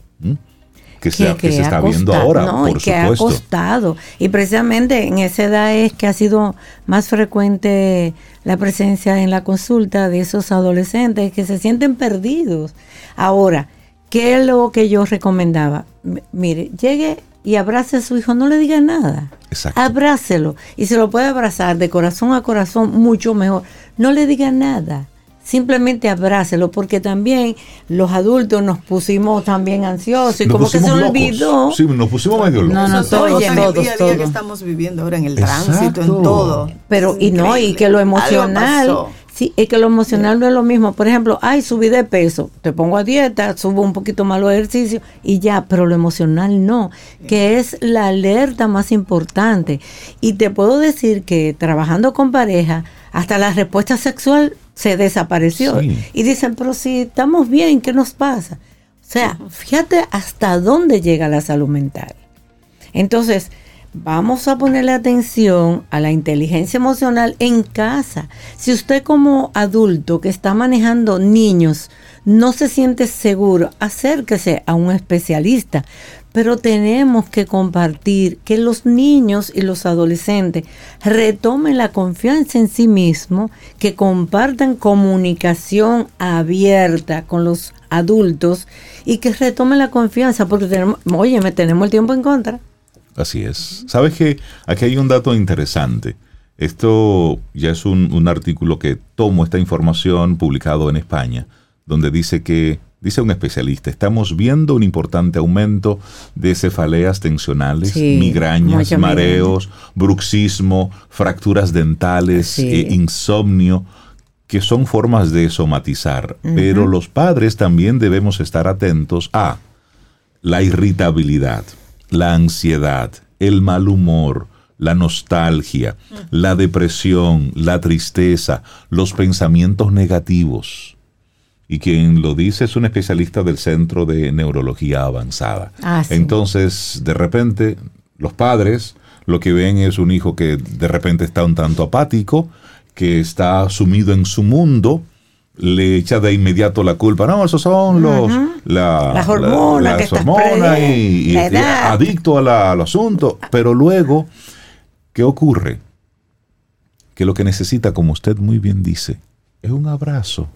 que, se, está viendo ahora, no, por que ha costado. Y precisamente en esa edad es que ha sido más frecuente la presencia en la consulta de esos adolescentes que se sienten perdidos. Ahora, ¿qué es lo que yo recomendaba? mire, llegue y abrace a su hijo, no le diga nada. Exacto. Abrácelo. Y se lo puede abrazar de corazón a corazón mucho mejor. No le diga nada simplemente abrácelo, porque también los adultos nos pusimos también ansiosos y como que se olvidó. Sí, nos pusimos medio locos. No, no, todos, en el día a día que estamos viviendo ahora en el tránsito, en todo. Pero, y no, y que lo emocional. Sí, es que lo emocional no es lo mismo. Por ejemplo, ay, subí de peso, te pongo a dieta, subo un poquito más los ejercicios y ya, pero lo emocional no, que es la alerta más importante. Y te puedo decir que trabajando con pareja, hasta la respuesta sexual se desapareció. Y dicen, pero si estamos bien, ¿qué nos pasa? O sea, fíjate hasta dónde llega la salud mental. Entonces, vamos a ponerle atención a la inteligencia emocional en casa. Si usted como adulto que está manejando niños no se siente seguro, acérquese a un especialista. Pero tenemos que compartir que los niños y los adolescentes retomen la confianza en sí mismos, que compartan comunicación abierta con los adultos y que retomen la confianza, porque tenemos, oye, tenemos el tiempo en contra. Así es. Sabes que aquí hay un dato interesante. Esto ya es un, un artículo que tomo esta información publicado en España, donde dice que dice un especialista, estamos viendo un importante aumento de cefaleas tensionales, migrañas, mareos, bruxismo, fracturas dentales, e insomnio, que son formas de somatizar. Pero los padres también debemos estar atentos a la irritabilidad, la ansiedad, el mal humor, la nostalgia, la depresión, la tristeza, los pensamientos negativos y quien lo dice es un especialista del Centro de Neurología Avanzada. Ah, Entonces, de repente, los padres lo que ven es un hijo que de repente está un tanto apático, que está sumido en su mundo, le echa de inmediato la culpa. No, esos son los las hormonas, y, adicto al asunto. Pero luego, ¿qué ocurre? Que lo que necesita, como usted muy bien dice, es un abrazo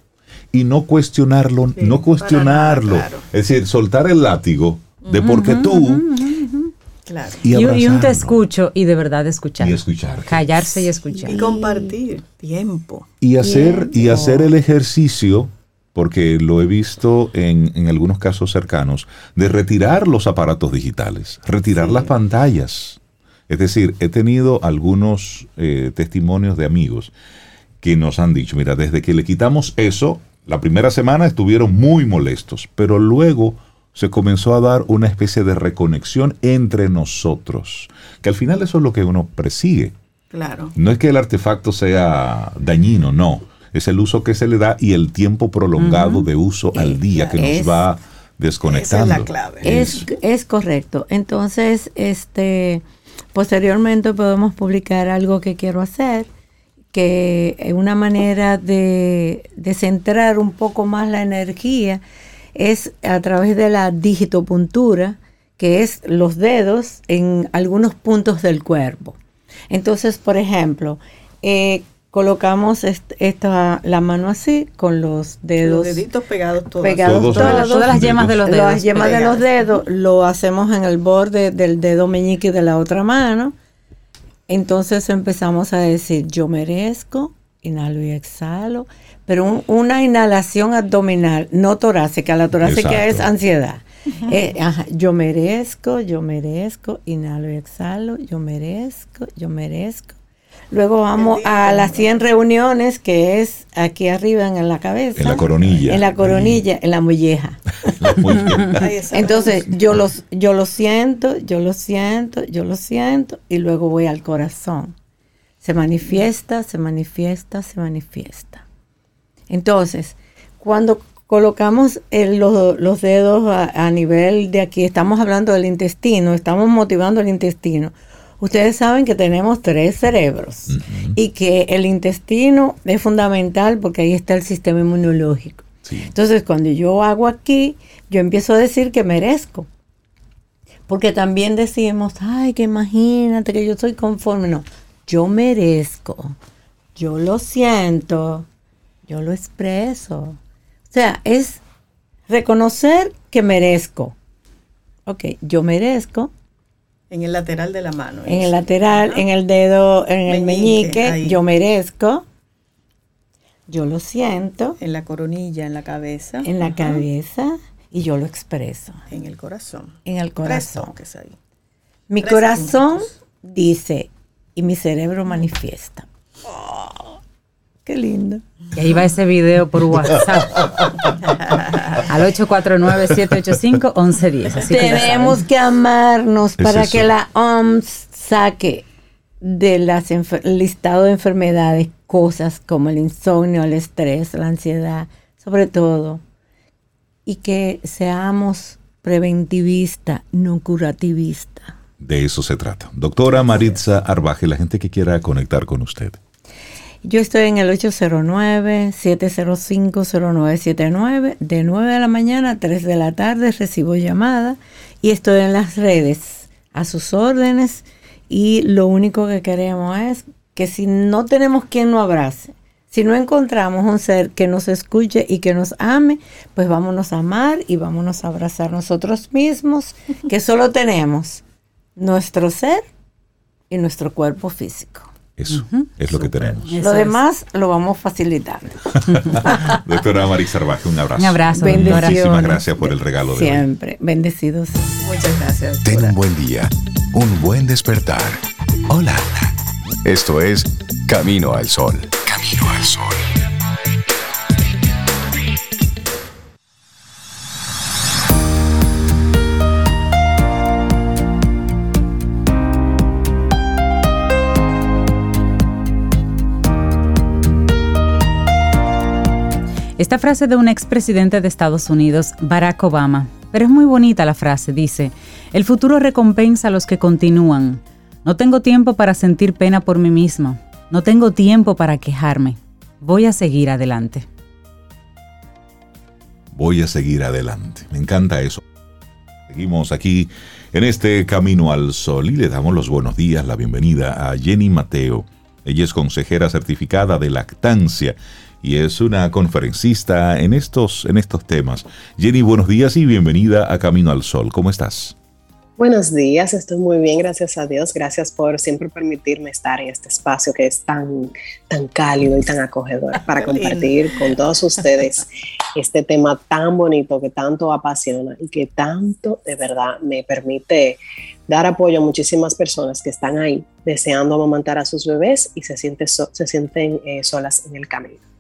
y no cuestionarlo, no cuestionarlo. Es decir, soltar el látigo de porque tú. Claro. Y, un te escucho y de verdad escuchar. Y escuchar. Callarse y escuchar. Y compartir tiempo. Y hacer, y hacer el ejercicio, porque lo he visto en, en, algunos casos cercanos, de retirar los aparatos digitales, retirar las pantallas. Es decir, he tenido algunos eh, testimonios de amigos que nos han dicho, mira, desde que le quitamos eso, la primera semana estuvieron muy molestos, pero luego se comenzó a dar una especie de reconexión entre nosotros, que al final eso es lo que uno persigue. Claro. No es que el artefacto sea dañino, no. Es el uso que se le da y el tiempo prolongado de uso al día que nos va desconectando. Esa es la clave. Es, es correcto. Entonces, este, posteriormente podemos publicar algo que quiero hacer que una manera de, centrar un poco más la energía es a través de la digitopuntura, que es los dedos en algunos puntos del cuerpo. Entonces, por ejemplo, eh, colocamos esta, la mano así con los dedos. Los deditos pegados todos. Pegados todas, las yemas de los dedos. Las yemas de los dedos lo hacemos en el borde del dedo meñique de la otra mano entonces empezamos a decir, yo merezco, inhalo y exhalo, pero una inhalación abdominal, no torácica, la torácica es ansiedad. Eh, yo merezco, yo merezco, inhalo y exhalo, yo merezco, yo merezco. Luego vamos a las 100 reuniones, que es aquí arriba en la cabeza. En la coronilla. En la coronilla, en la molleja. Entonces, yo, los, yo lo siento, yo lo siento, yo lo siento, y luego voy al corazón. Se manifiesta, se manifiesta, se manifiesta. Entonces, cuando colocamos los, dedos a, a nivel de aquí, estamos hablando del intestino, estamos motivando el intestino Ustedes saben que tenemos tres cerebros y que el intestino es fundamental porque ahí está el sistema inmunológico. Entonces, cuando yo hago aquí, yo empiezo a decir que merezco. Porque también decimos, ay, que imagínate que yo soy conforme. No, yo merezco, yo lo siento, yo lo expreso. O sea, es reconocer que merezco. Ok, yo merezco, en el lateral de la mano. En el lateral, en el dedo, en el meñique, yo merezco. Yo lo siento. En la coronilla, en la cabeza. En la cabeza y yo lo expreso. En el corazón. En el corazón. Ahí. Mi corazón dice y mi cerebro manifiesta. Qué lindo. Y ahí va ese video por WhatsApp. Al 849-785-1110. Tenemos que, amarnos para que la OMS saque del listado de enfermedades cosas como el insomnio, el estrés, la ansiedad, sobre todo. Y que seamos preventivistas, no curativistas. De eso se trata. Doctora Maritza Arbaje, la gente que quiera conectar con usted. Yo estoy en el 809-705-0979. De 9 de la mañana a 3 de la tarde recibo llamada y estoy en las redes a sus órdenes. Y lo único que queremos es que si no tenemos quien nos abrace, si no encontramos un ser que nos escuche y que nos ame, pues vámonos a amar y vámonos a abrazar nosotros mismos, que solo tenemos nuestro ser y nuestro cuerpo físico. Eso es lo que tenemos. lo demás lo vamos facilitando. Doctora Marix Sarvaje, un abrazo. Un abrazo. Muchísimas gracias por el regalo de Siempre. Bendecidos. Muchas gracias. Ten un buen día, un buen despertar. Hola. Esto es Camino al Sol. Camino al Sol. Esta frase de un expresidente de Estados Unidos, Barack Obama, pero es muy bonita la frase, dice, el futuro recompensa a los que continúan. No tengo tiempo para sentir pena por mí misma, no tengo tiempo para quejarme, voy a seguir adelante. Voy a seguir adelante, me encanta eso. Seguimos aquí en este Camino al Sol y le damos los buenos días, la bienvenida a Jenny Mateo. Ella es consejera certificada de lactancia y es una conferencista en estos, en estos temas. Jenny, buenos días y bienvenida a Camino al Sol. ¿Cómo estás? Buenos días, estoy muy bien, gracias a Dios. Gracias por siempre permitirme estar en este espacio que es tan, tan cálido y tan acogedor para compartir con todos ustedes este tema tan bonito que tanto apasiona y que tanto de verdad me permite dar apoyo a muchísimas personas que están ahí deseando amamantar a sus bebés y se, siente se sienten eh, solas en el camino.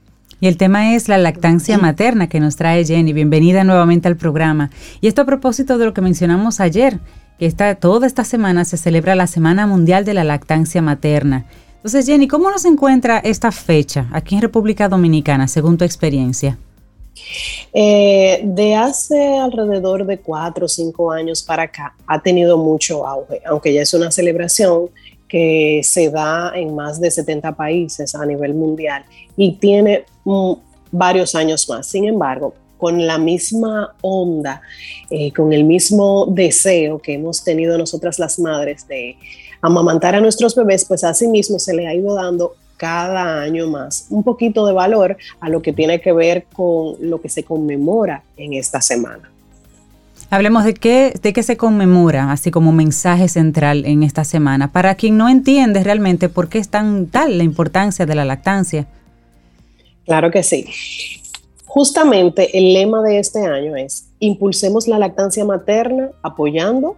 Y el tema es la lactancia materna que nos trae Jenny. Bienvenida nuevamente al programa. Y esto a propósito de lo que mencionamos ayer, que está, toda esta semana se celebra la Semana Mundial de la Lactancia Materna. Entonces, Jenny, ¿cómo nos encuentra esta fecha aquí en República Dominicana, según tu experiencia? Eh, de hace alrededor de cuatro o cinco años para acá ha tenido mucho auge, aunque ya es una celebración que se da en más de 70 países a nivel mundial y tiene varios años más. Sin embargo, con la misma onda, eh, con el mismo deseo que hemos tenido nosotras las madres de amamantar a nuestros bebés, pues así mismo se le ha ido dando cada año más un poquito de valor a lo que tiene que ver con lo que se conmemora en esta semana. Hablemos de qué, de qué se conmemora, así como mensaje central en esta semana, para quien no entiende realmente por qué es tan tal la importancia de la lactancia. Claro que sí. Justamente el lema de este año es, impulsemos la lactancia materna apoyando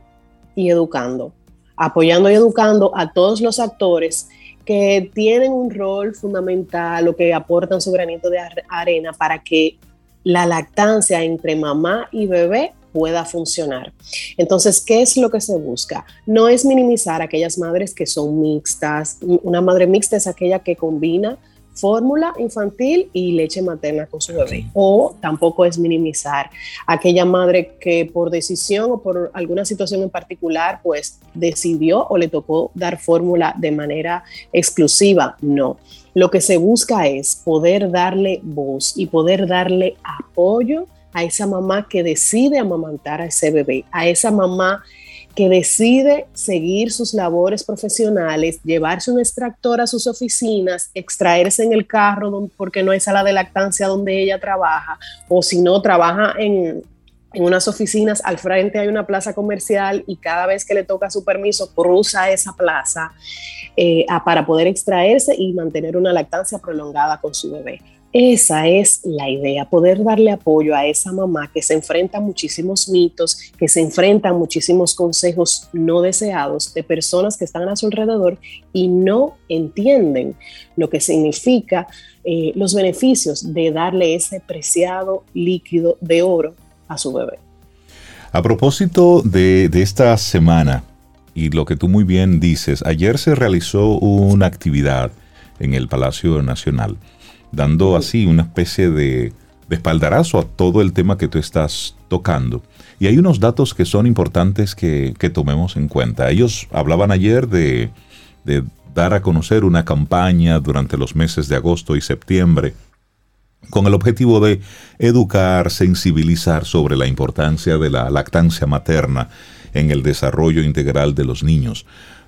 y educando, apoyando y educando a todos los actores que tienen un rol fundamental o que aportan su granito de arena para que la lactancia entre mamá y bebé pueda funcionar. Entonces, ¿qué es lo que se busca? No es minimizar aquellas madres que son mixtas. Una madre mixta es aquella que combina fórmula infantil y leche materna con su bebé. O tampoco es minimizar aquella madre que por decisión o por alguna situación en particular, pues decidió o le tocó dar fórmula de manera exclusiva. No. Lo que se busca es poder darle voz y poder darle apoyo a esa mamá que decide amamantar a ese bebé, a esa mamá que decide seguir sus labores profesionales, llevarse un extractor a sus oficinas, extraerse en el carro porque no es sala de lactancia donde ella trabaja, o si no, trabaja en, unas oficinas, al frente hay una plaza comercial y cada vez que le toca su permiso cruza esa plaza eh, para poder extraerse y mantener una lactancia prolongada con su bebé. Esa es la idea, poder darle apoyo a esa mamá que se enfrenta a muchísimos mitos, que se enfrenta a muchísimos consejos no deseados de personas que están a su alrededor y no entienden lo que significa eh, los beneficios de darle ese preciado líquido de oro a su bebé. A propósito de, de esta semana y lo que tú muy bien dices, ayer se realizó una actividad en el Palacio Nacional dando así una especie de, de espaldarazo a todo el tema que tú estás tocando. Y hay unos datos que son importantes que, tomemos en cuenta. Ellos hablaban ayer de, de dar a conocer una campaña durante los meses de agosto y septiembre con el objetivo de educar, sensibilizar sobre la importancia de la lactancia materna en el desarrollo integral de los niños.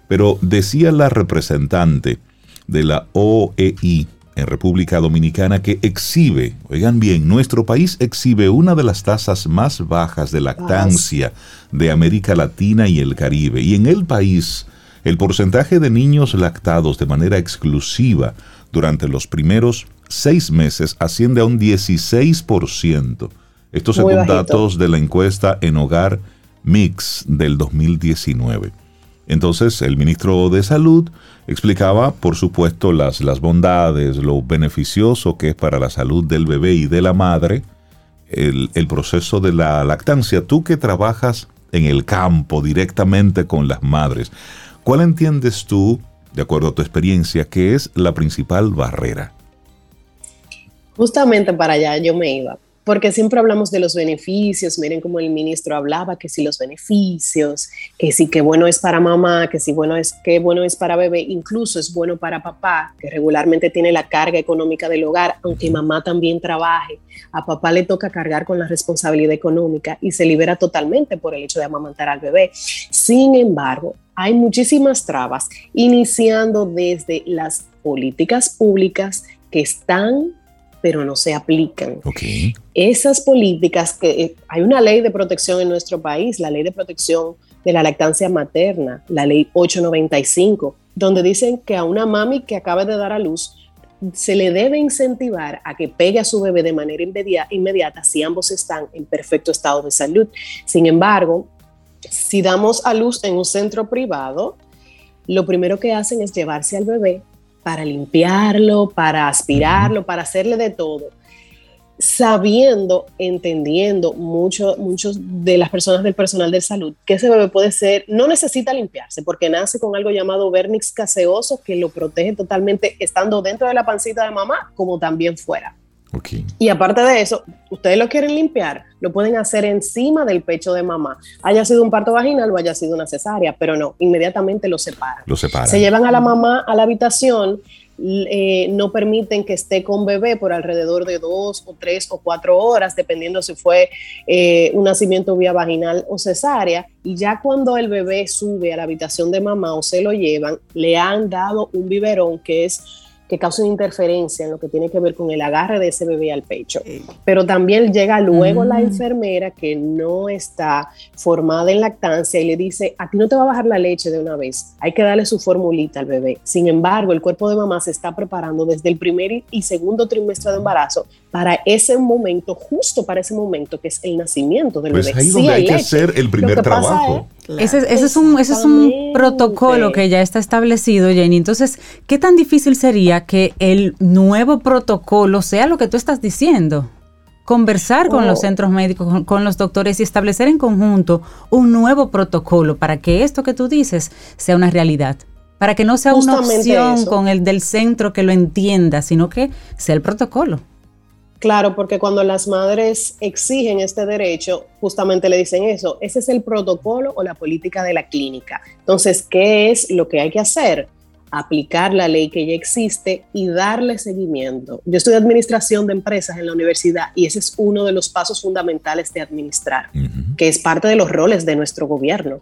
Pero decía la representante de la OEI en República Dominicana que exhibe, oigan bien, nuestro país exhibe una de las tasas más bajas de lactancia de América Latina y el Caribe. Y en el país, el porcentaje de niños lactados de manera exclusiva durante los primeros seis meses asciende a un 16%. Estos son datos de la encuesta en hogar Mix del 2019. Entonces, el ministro de Salud explicaba, por supuesto, las, las bondades, lo beneficioso que es para la salud del bebé y de la madre el, el proceso de la lactancia. Tú que trabajas en el campo directamente con las madres, ¿cuál entiendes tú, de acuerdo a tu experiencia, que es la principal barrera? Justamente para allá yo me iba, porque siempre hablamos de los beneficios, miren cómo el ministro hablaba, que si los beneficios, que si qué bueno es para mamá, que si bueno es qué bueno es para bebé, incluso es bueno para papá, que regularmente tiene la carga económica del hogar, aunque mamá también trabaje, a papá le toca cargar con la responsabilidad económica y se libera totalmente por el hecho de amamantar al bebé. Sin embargo, hay muchísimas trabas, iniciando desde las políticas públicas que están pero no se aplican. Esas políticas que eh, hay una ley de protección en nuestro país, la ley de protección de la lactancia materna, la ley 895, donde dicen que a una mami que acaba de dar a luz se le debe incentivar a que pegue a su bebé de manera inmediata si ambos están en perfecto estado de salud. Sin embargo, si damos a luz en un centro privado, lo primero que hacen es llevarse al bebé para limpiarlo, para aspirarlo, para hacerle de todo, sabiendo, entendiendo mucho, muchos de las personas del personal de salud que ese bebé puede ser, no necesita limpiarse porque nace con algo llamado vernix caseoso que lo protege totalmente estando dentro de la pancita de mamá como también fuera. Y aparte de eso, ustedes lo quieren limpiar, lo pueden hacer encima del pecho de mamá, haya sido un parto vaginal o haya sido una cesárea, pero no, inmediatamente lo separan. Lo separan. Se llevan a la mamá a la habitación, eh, no permiten que esté con bebé por alrededor de dos o tres o cuatro horas, dependiendo si fue eh, un nacimiento vía vaginal o cesárea. Y ya cuando el bebé sube a la habitación de mamá o se lo llevan, le han dado un biberón que es que causen interferencia en lo que tiene que ver con el agarre de ese bebé al pecho. Pero también llega luego la enfermera que no está formada en lactancia y le dice, a ti no te va a bajar la leche de una vez, hay que darle su formulita al bebé. Sin embargo, el cuerpo de mamá se está preparando desde el primer y segundo trimestre de embarazo para ese momento, justo para ese momento que es el nacimiento del pues bebé. Ahí donde hay que hacer el primer trabajo. Ese, es un, ese es un protocolo que ya está establecido, Jenny. Entonces, ¿qué tan difícil sería que el nuevo protocolo sea lo que tú estás diciendo? Conversar con los oh. centros médicos, con, con, los doctores y establecer en conjunto un nuevo protocolo para que esto que tú dices sea una realidad. Para que no sea una opción con el del centro que lo entienda, sino que sea el protocolo. Claro, porque cuando las madres exigen este derecho, justamente le dicen eso, ese es el protocolo o la política de la clínica. Entonces, ¿qué es lo que hay que hacer? Aplicar la ley que ya existe y darle seguimiento. Yo estudio administración de empresas en la universidad y ese es uno de los pasos fundamentales de administrar, que es parte de los roles de nuestro gobierno.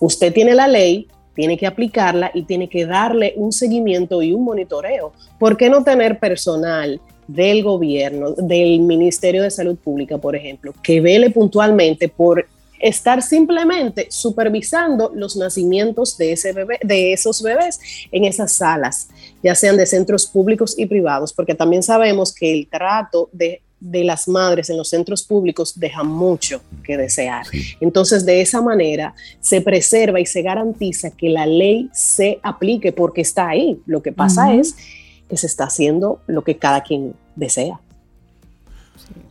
Usted tiene la ley, tiene que aplicarla y tiene que darle un seguimiento y un monitoreo. ¿Por qué no tener personal del gobierno, del Ministerio de Salud Pública, por ejemplo, que vele puntualmente por estar simplemente supervisando los nacimientos de, ese bebé, de esos bebés en esas salas, ya sean de centros públicos y privados, porque también sabemos que el trato de, las madres en los centros públicos deja mucho que desear. Entonces, de esa manera se preserva y se garantiza que la ley se aplique porque está ahí. Lo que pasa es que se está haciendo lo que cada quien desea.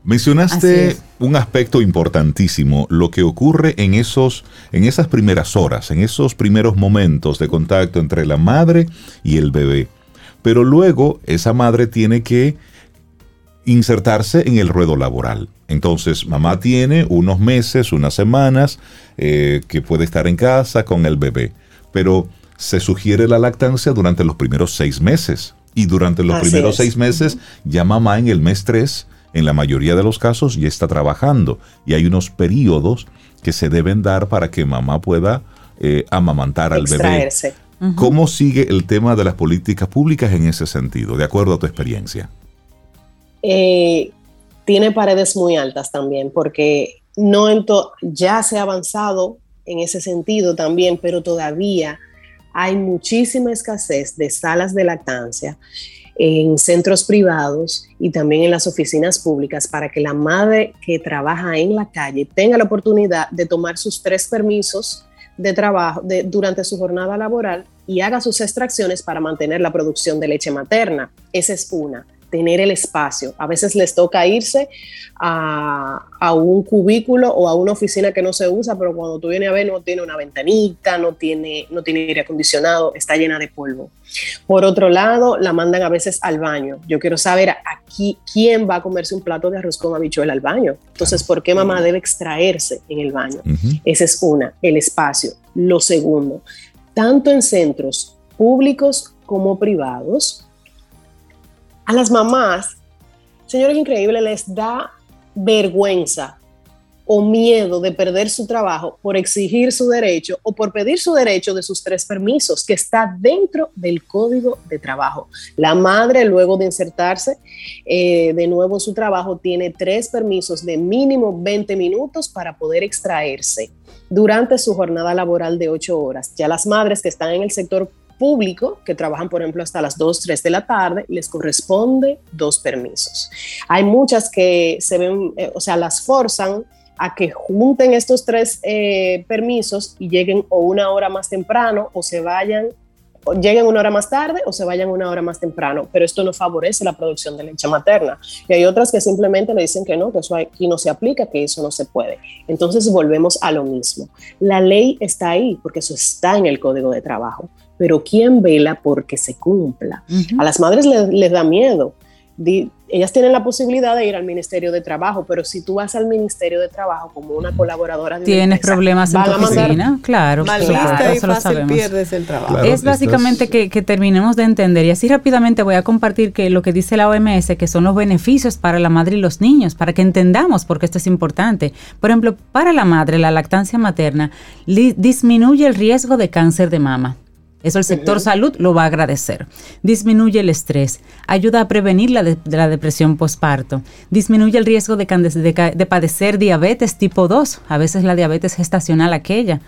Mencionaste un aspecto importantísimo, lo que ocurre en esos en esas primeras horas, en esos primeros momentos de contacto entre la madre y el bebé. Pero luego esa madre tiene que insertarse en el ruedo laboral. Entonces, mamá tiene unos meses, unas semanas eh, que puede estar en casa con el bebé, pero se sugiere la lactancia durante los primeros seis meses. Y durante los primeros seis meses, ya mamá en el mes tres, en la mayoría de los casos, ya está trabajando. Y hay unos periodos que se deben dar para que mamá pueda eh, amamantar al bebé. ¿Cómo sigue el tema de las políticas públicas en ese sentido, de acuerdo a tu experiencia? Eh, tiene paredes muy altas también, porque no ya se ha avanzado en ese sentido también, pero todavía hay muchísima escasez de salas de lactancia en centros privados y también en las oficinas públicas para que la madre que trabaja en la calle tenga la oportunidad de tomar sus tres permisos de trabajo durante su jornada laboral y haga sus extracciones para mantener la producción de leche materna. Esa es una tener el espacio. A veces les toca irse a, un cubículo o a una oficina que no se usa, pero cuando tú vienes a ver no tiene una ventanita, no tiene, no tiene aire acondicionado, está llena de polvo. Por otro lado, la mandan a veces al baño. Yo quiero saber aquí quién va a comerse un plato de arroz con habichuela al baño. Entonces, ¿por qué mamá debe extraerse en el baño? Esa es una, el espacio. Lo segundo, tanto en centros públicos como privados, a las mamás, señores increíbles, les da vergüenza o miedo de perder su trabajo por exigir su derecho o por pedir su derecho de sus tres permisos que está dentro del código de trabajo. La madre, luego de insertarse eh, de nuevo en su trabajo, tiene tres permisos de mínimo 20 minutos para poder extraerse durante su jornada laboral de ocho horas. Ya las madres que están en el sector público, que trabajan, por ejemplo, hasta las 2, 3 de la tarde, les corresponde dos permisos. Hay muchas que se ven, eh, o sea, las forzan a que junten estos tres eh, permisos y lleguen o una hora más temprano o se vayan, o lleguen una hora más tarde o se vayan una hora más temprano, pero esto no favorece la producción de leche materna. Y hay otras que simplemente le dicen que no, que eso aquí no se aplica, que eso no se puede. Entonces volvemos a lo mismo. La ley está ahí porque eso está en el Código de Trabajo pero ¿quién vela porque se cumpla? A las madres les, da miedo. ellas tienen la posibilidad de ir al Ministerio de Trabajo, pero si tú vas al Ministerio de Trabajo como una colaboradora de Tienes problemas en tu oficina, claro. Y fácil pierdes el trabajo. es básicamente que, que, terminemos de entender. Y así rápidamente voy a compartir que lo que dice la OMS, que son los beneficios para la madre y los niños, para que entendamos por qué esto es importante. Por ejemplo, para la madre, la lactancia materna disminuye el riesgo de cáncer de mama eso el sector salud lo va a agradecer. Disminuye el estrés, ayuda a prevenir la, la depresión postparto, disminuye el riesgo de, de, padecer diabetes tipo 2, a veces la diabetes gestacional aquella,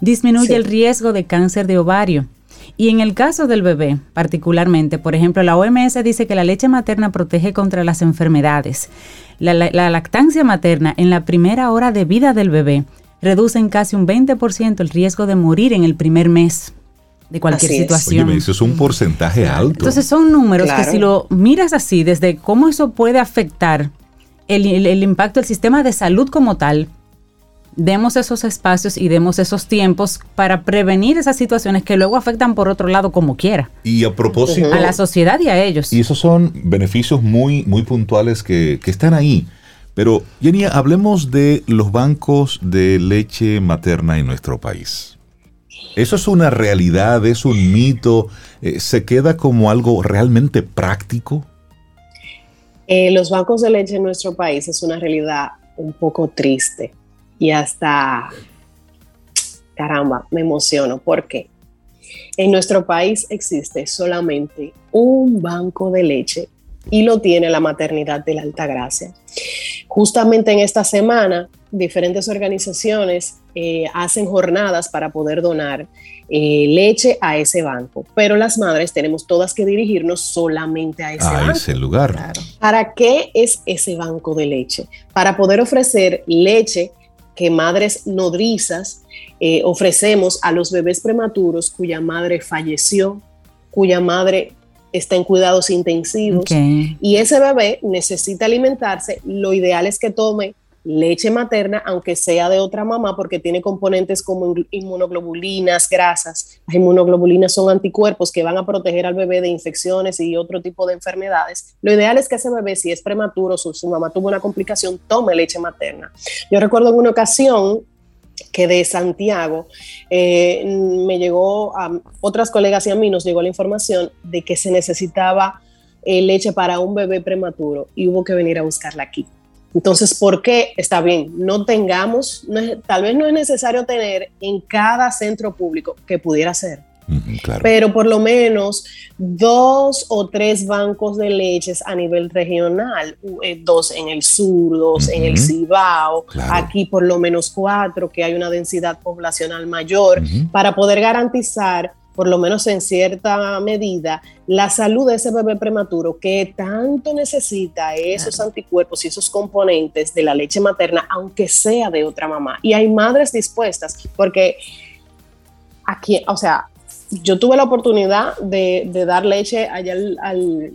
disminuye el riesgo de cáncer de ovario. Y en el caso del bebé, particularmente, por ejemplo, la OMS dice que la leche materna protege contra las enfermedades. La, la lactancia materna en la primera hora de vida del bebé reduce en casi un 20% el riesgo de morir en el primer mes de cualquier situación. Oye, eso es un porcentaje alto. Entonces son números que si lo miras así, desde cómo eso puede afectar el, impacto del sistema de salud como tal, demos esos espacios y demos esos tiempos para prevenir esas situaciones que luego afectan por otro lado como quiera. Y a propósito... A la sociedad y a ellos. Y esos son beneficios muy, muy puntuales que, que están ahí. Pero, Jenny, hablemos de los bancos de leche materna en nuestro país. ¿Eso es una realidad? ¿Es un mito? Eh, ¿Se queda como algo realmente práctico? Eh, los bancos de leche en nuestro país es una realidad un poco triste y hasta, caramba, me emociono. ¿Por qué? En nuestro país existe solamente un banco de leche y lo tiene la maternidad de la Alta Gracia. Justamente en esta semana, diferentes organizaciones eh, hacen jornadas para poder donar eh, leche a ese banco, pero las madres tenemos todas que dirigirnos solamente a ese, a ese lugar. ¿Para qué es ese banco de leche? Para poder ofrecer leche que madres nodrizas eh, ofrecemos a los bebés prematuros cuya madre falleció, cuya madre está en cuidados intensivos. Y ese bebé necesita alimentarse, lo ideal es que tome leche materna, aunque sea de otra mamá, porque tiene componentes como inmunoglobulinas, grasas. Las inmunoglobulinas son anticuerpos que van a proteger al bebé de infecciones y otro tipo de enfermedades. Lo ideal es que ese bebé, si es prematuro, su, su mamá tuvo una complicación, tome leche materna. Yo recuerdo en una ocasión que de Santiago eh, me llegó a otras colegas y a mí nos llegó la información de que se necesitaba eh, leche para un bebé prematuro y hubo que venir a buscarla aquí. Entonces, ¿por qué? Está bien, no tengamos, tal vez no es necesario tener en cada centro público, que pudiera ser, pero por lo menos dos o tres bancos de leches a nivel regional, eh, dos en el sur, dos en el Cibao, aquí por lo menos cuatro, que hay una densidad poblacional mayor, para poder garantizar por lo menos en cierta medida, la salud de ese bebé prematuro que tanto necesita esos anticuerpos y esos componentes de la leche materna, aunque sea de otra mamá. Y hay madres dispuestas, porque aquí, o sea, yo tuve la oportunidad de, dar leche allá al, al,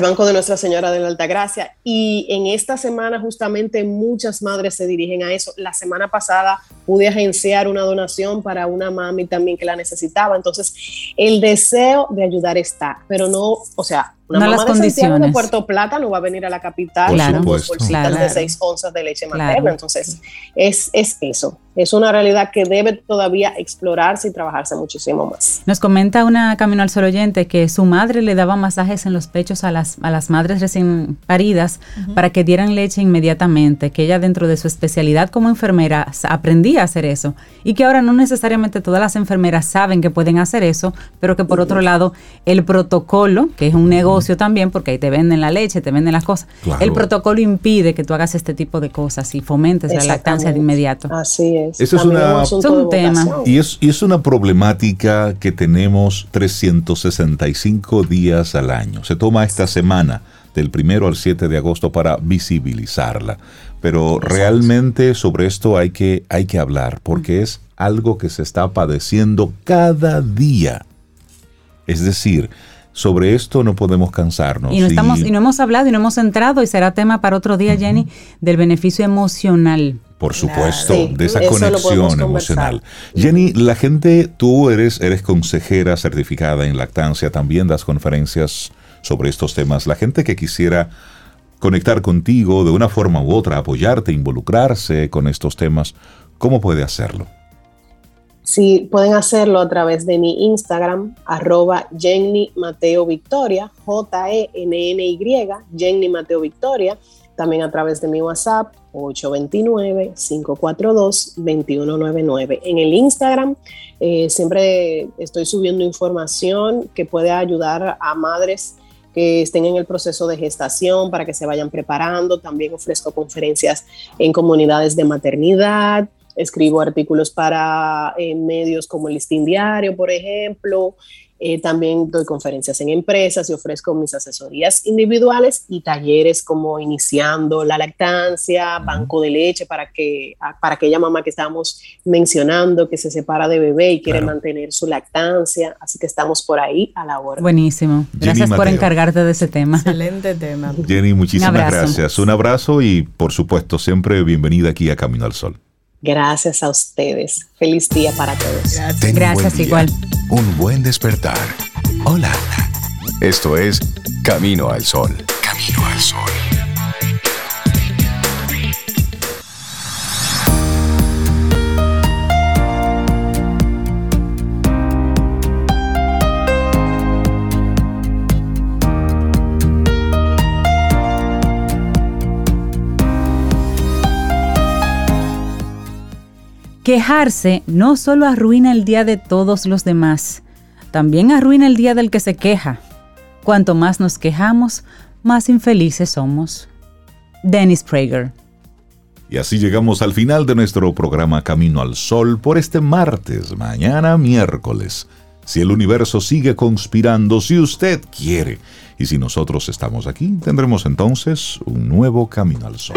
Banco de Nuestra Señora de la Altagracia y en esta semana justamente muchas madres se dirigen a eso. La semana pasada pude agenciar una donación para una mami también que la necesitaba. Entonces, el deseo de ayudar está, pero no, o sea, una mamá de Santiago de Puerto Plata no va a venir a la capital con bolsitas de 6 onzas de leche materna. Entonces, es, es eso. Es una realidad que debe todavía explorarse y trabajarse muchísimo más. Nos comenta una Camino al Sol oyente que su madre le daba masajes en los pechos a las, a las madres recién paridas para que dieran leche inmediatamente, que ella dentro de su especialidad como enfermera aprendía a hacer eso y que ahora no necesariamente todas las enfermeras saben que pueden hacer eso, pero que por otro lado el protocolo, que es un negocio, también, porque ahí te venden la leche, te venden las cosas. El protocolo impide que tú hagas este tipo de cosas y fomentes la lactancia de inmediato. Así es. Eso es, una, un tema. Y es, y es una problemática que tenemos 365 días al año. Se toma esta semana del primero al 7 de agosto para visibilizarla. Pero realmente sobre esto hay que, hay que hablar porque es algo que se está padeciendo cada día. Es decir, sobre esto no podemos cansarnos. Y no, estamos, y no hemos hablado y no hemos entrado, y será tema para otro día, Jenny, del beneficio emocional. Por supuesto, de esa conexión emocional. Jenny, la gente, tú eres, eres consejera certificada en lactancia, también das conferencias sobre estos temas. La gente que quisiera conectar contigo de una forma u otra, apoyarte, involucrarse con estos temas, ¿cómo puede hacerlo? Sí, pueden hacerlo a través de mi Instagram, arroba Jenny Mateo Victoria, J-E-N-N-Y, Jenny Mateo Victoria. También a través de mi WhatsApp, 829-542-2199. En el Instagram eh, siempre estoy subiendo información que puede ayudar a madres que estén en el proceso de gestación para que se vayan preparando. También ofrezco conferencias en comunidades de maternidad, escribo artículos para eh, medios como el Listín Diario, por ejemplo. Eh, también doy conferencias en empresas y ofrezco mis asesorías individuales y talleres como iniciando la lactancia, banco de leche para que para aquella mamá que estamos mencionando que se separa de bebé y quiere mantener su lactancia. Así que estamos por ahí a la hora. Buenísimo. Gracias por encargarte de ese tema. Excelente tema. Jenny, muchísimas gracias. Un abrazo y por supuesto siempre bienvenida aquí a Camino al Sol. Gracias a ustedes. Feliz día para todos. Gracias, igual. Un buen despertar. Hola. Esto es Camino al Sol. Camino al Sol. Quejarse no solo arruina el día de todos los demás, también arruina el día del que se queja. Cuanto más nos quejamos, más infelices somos. Dennis Prager. Y así llegamos al final de nuestro programa Camino al Sol por este martes, mañana miércoles. Si el universo sigue conspirando, si usted quiere, y si nosotros estamos aquí, tendremos entonces un nuevo Camino al Sol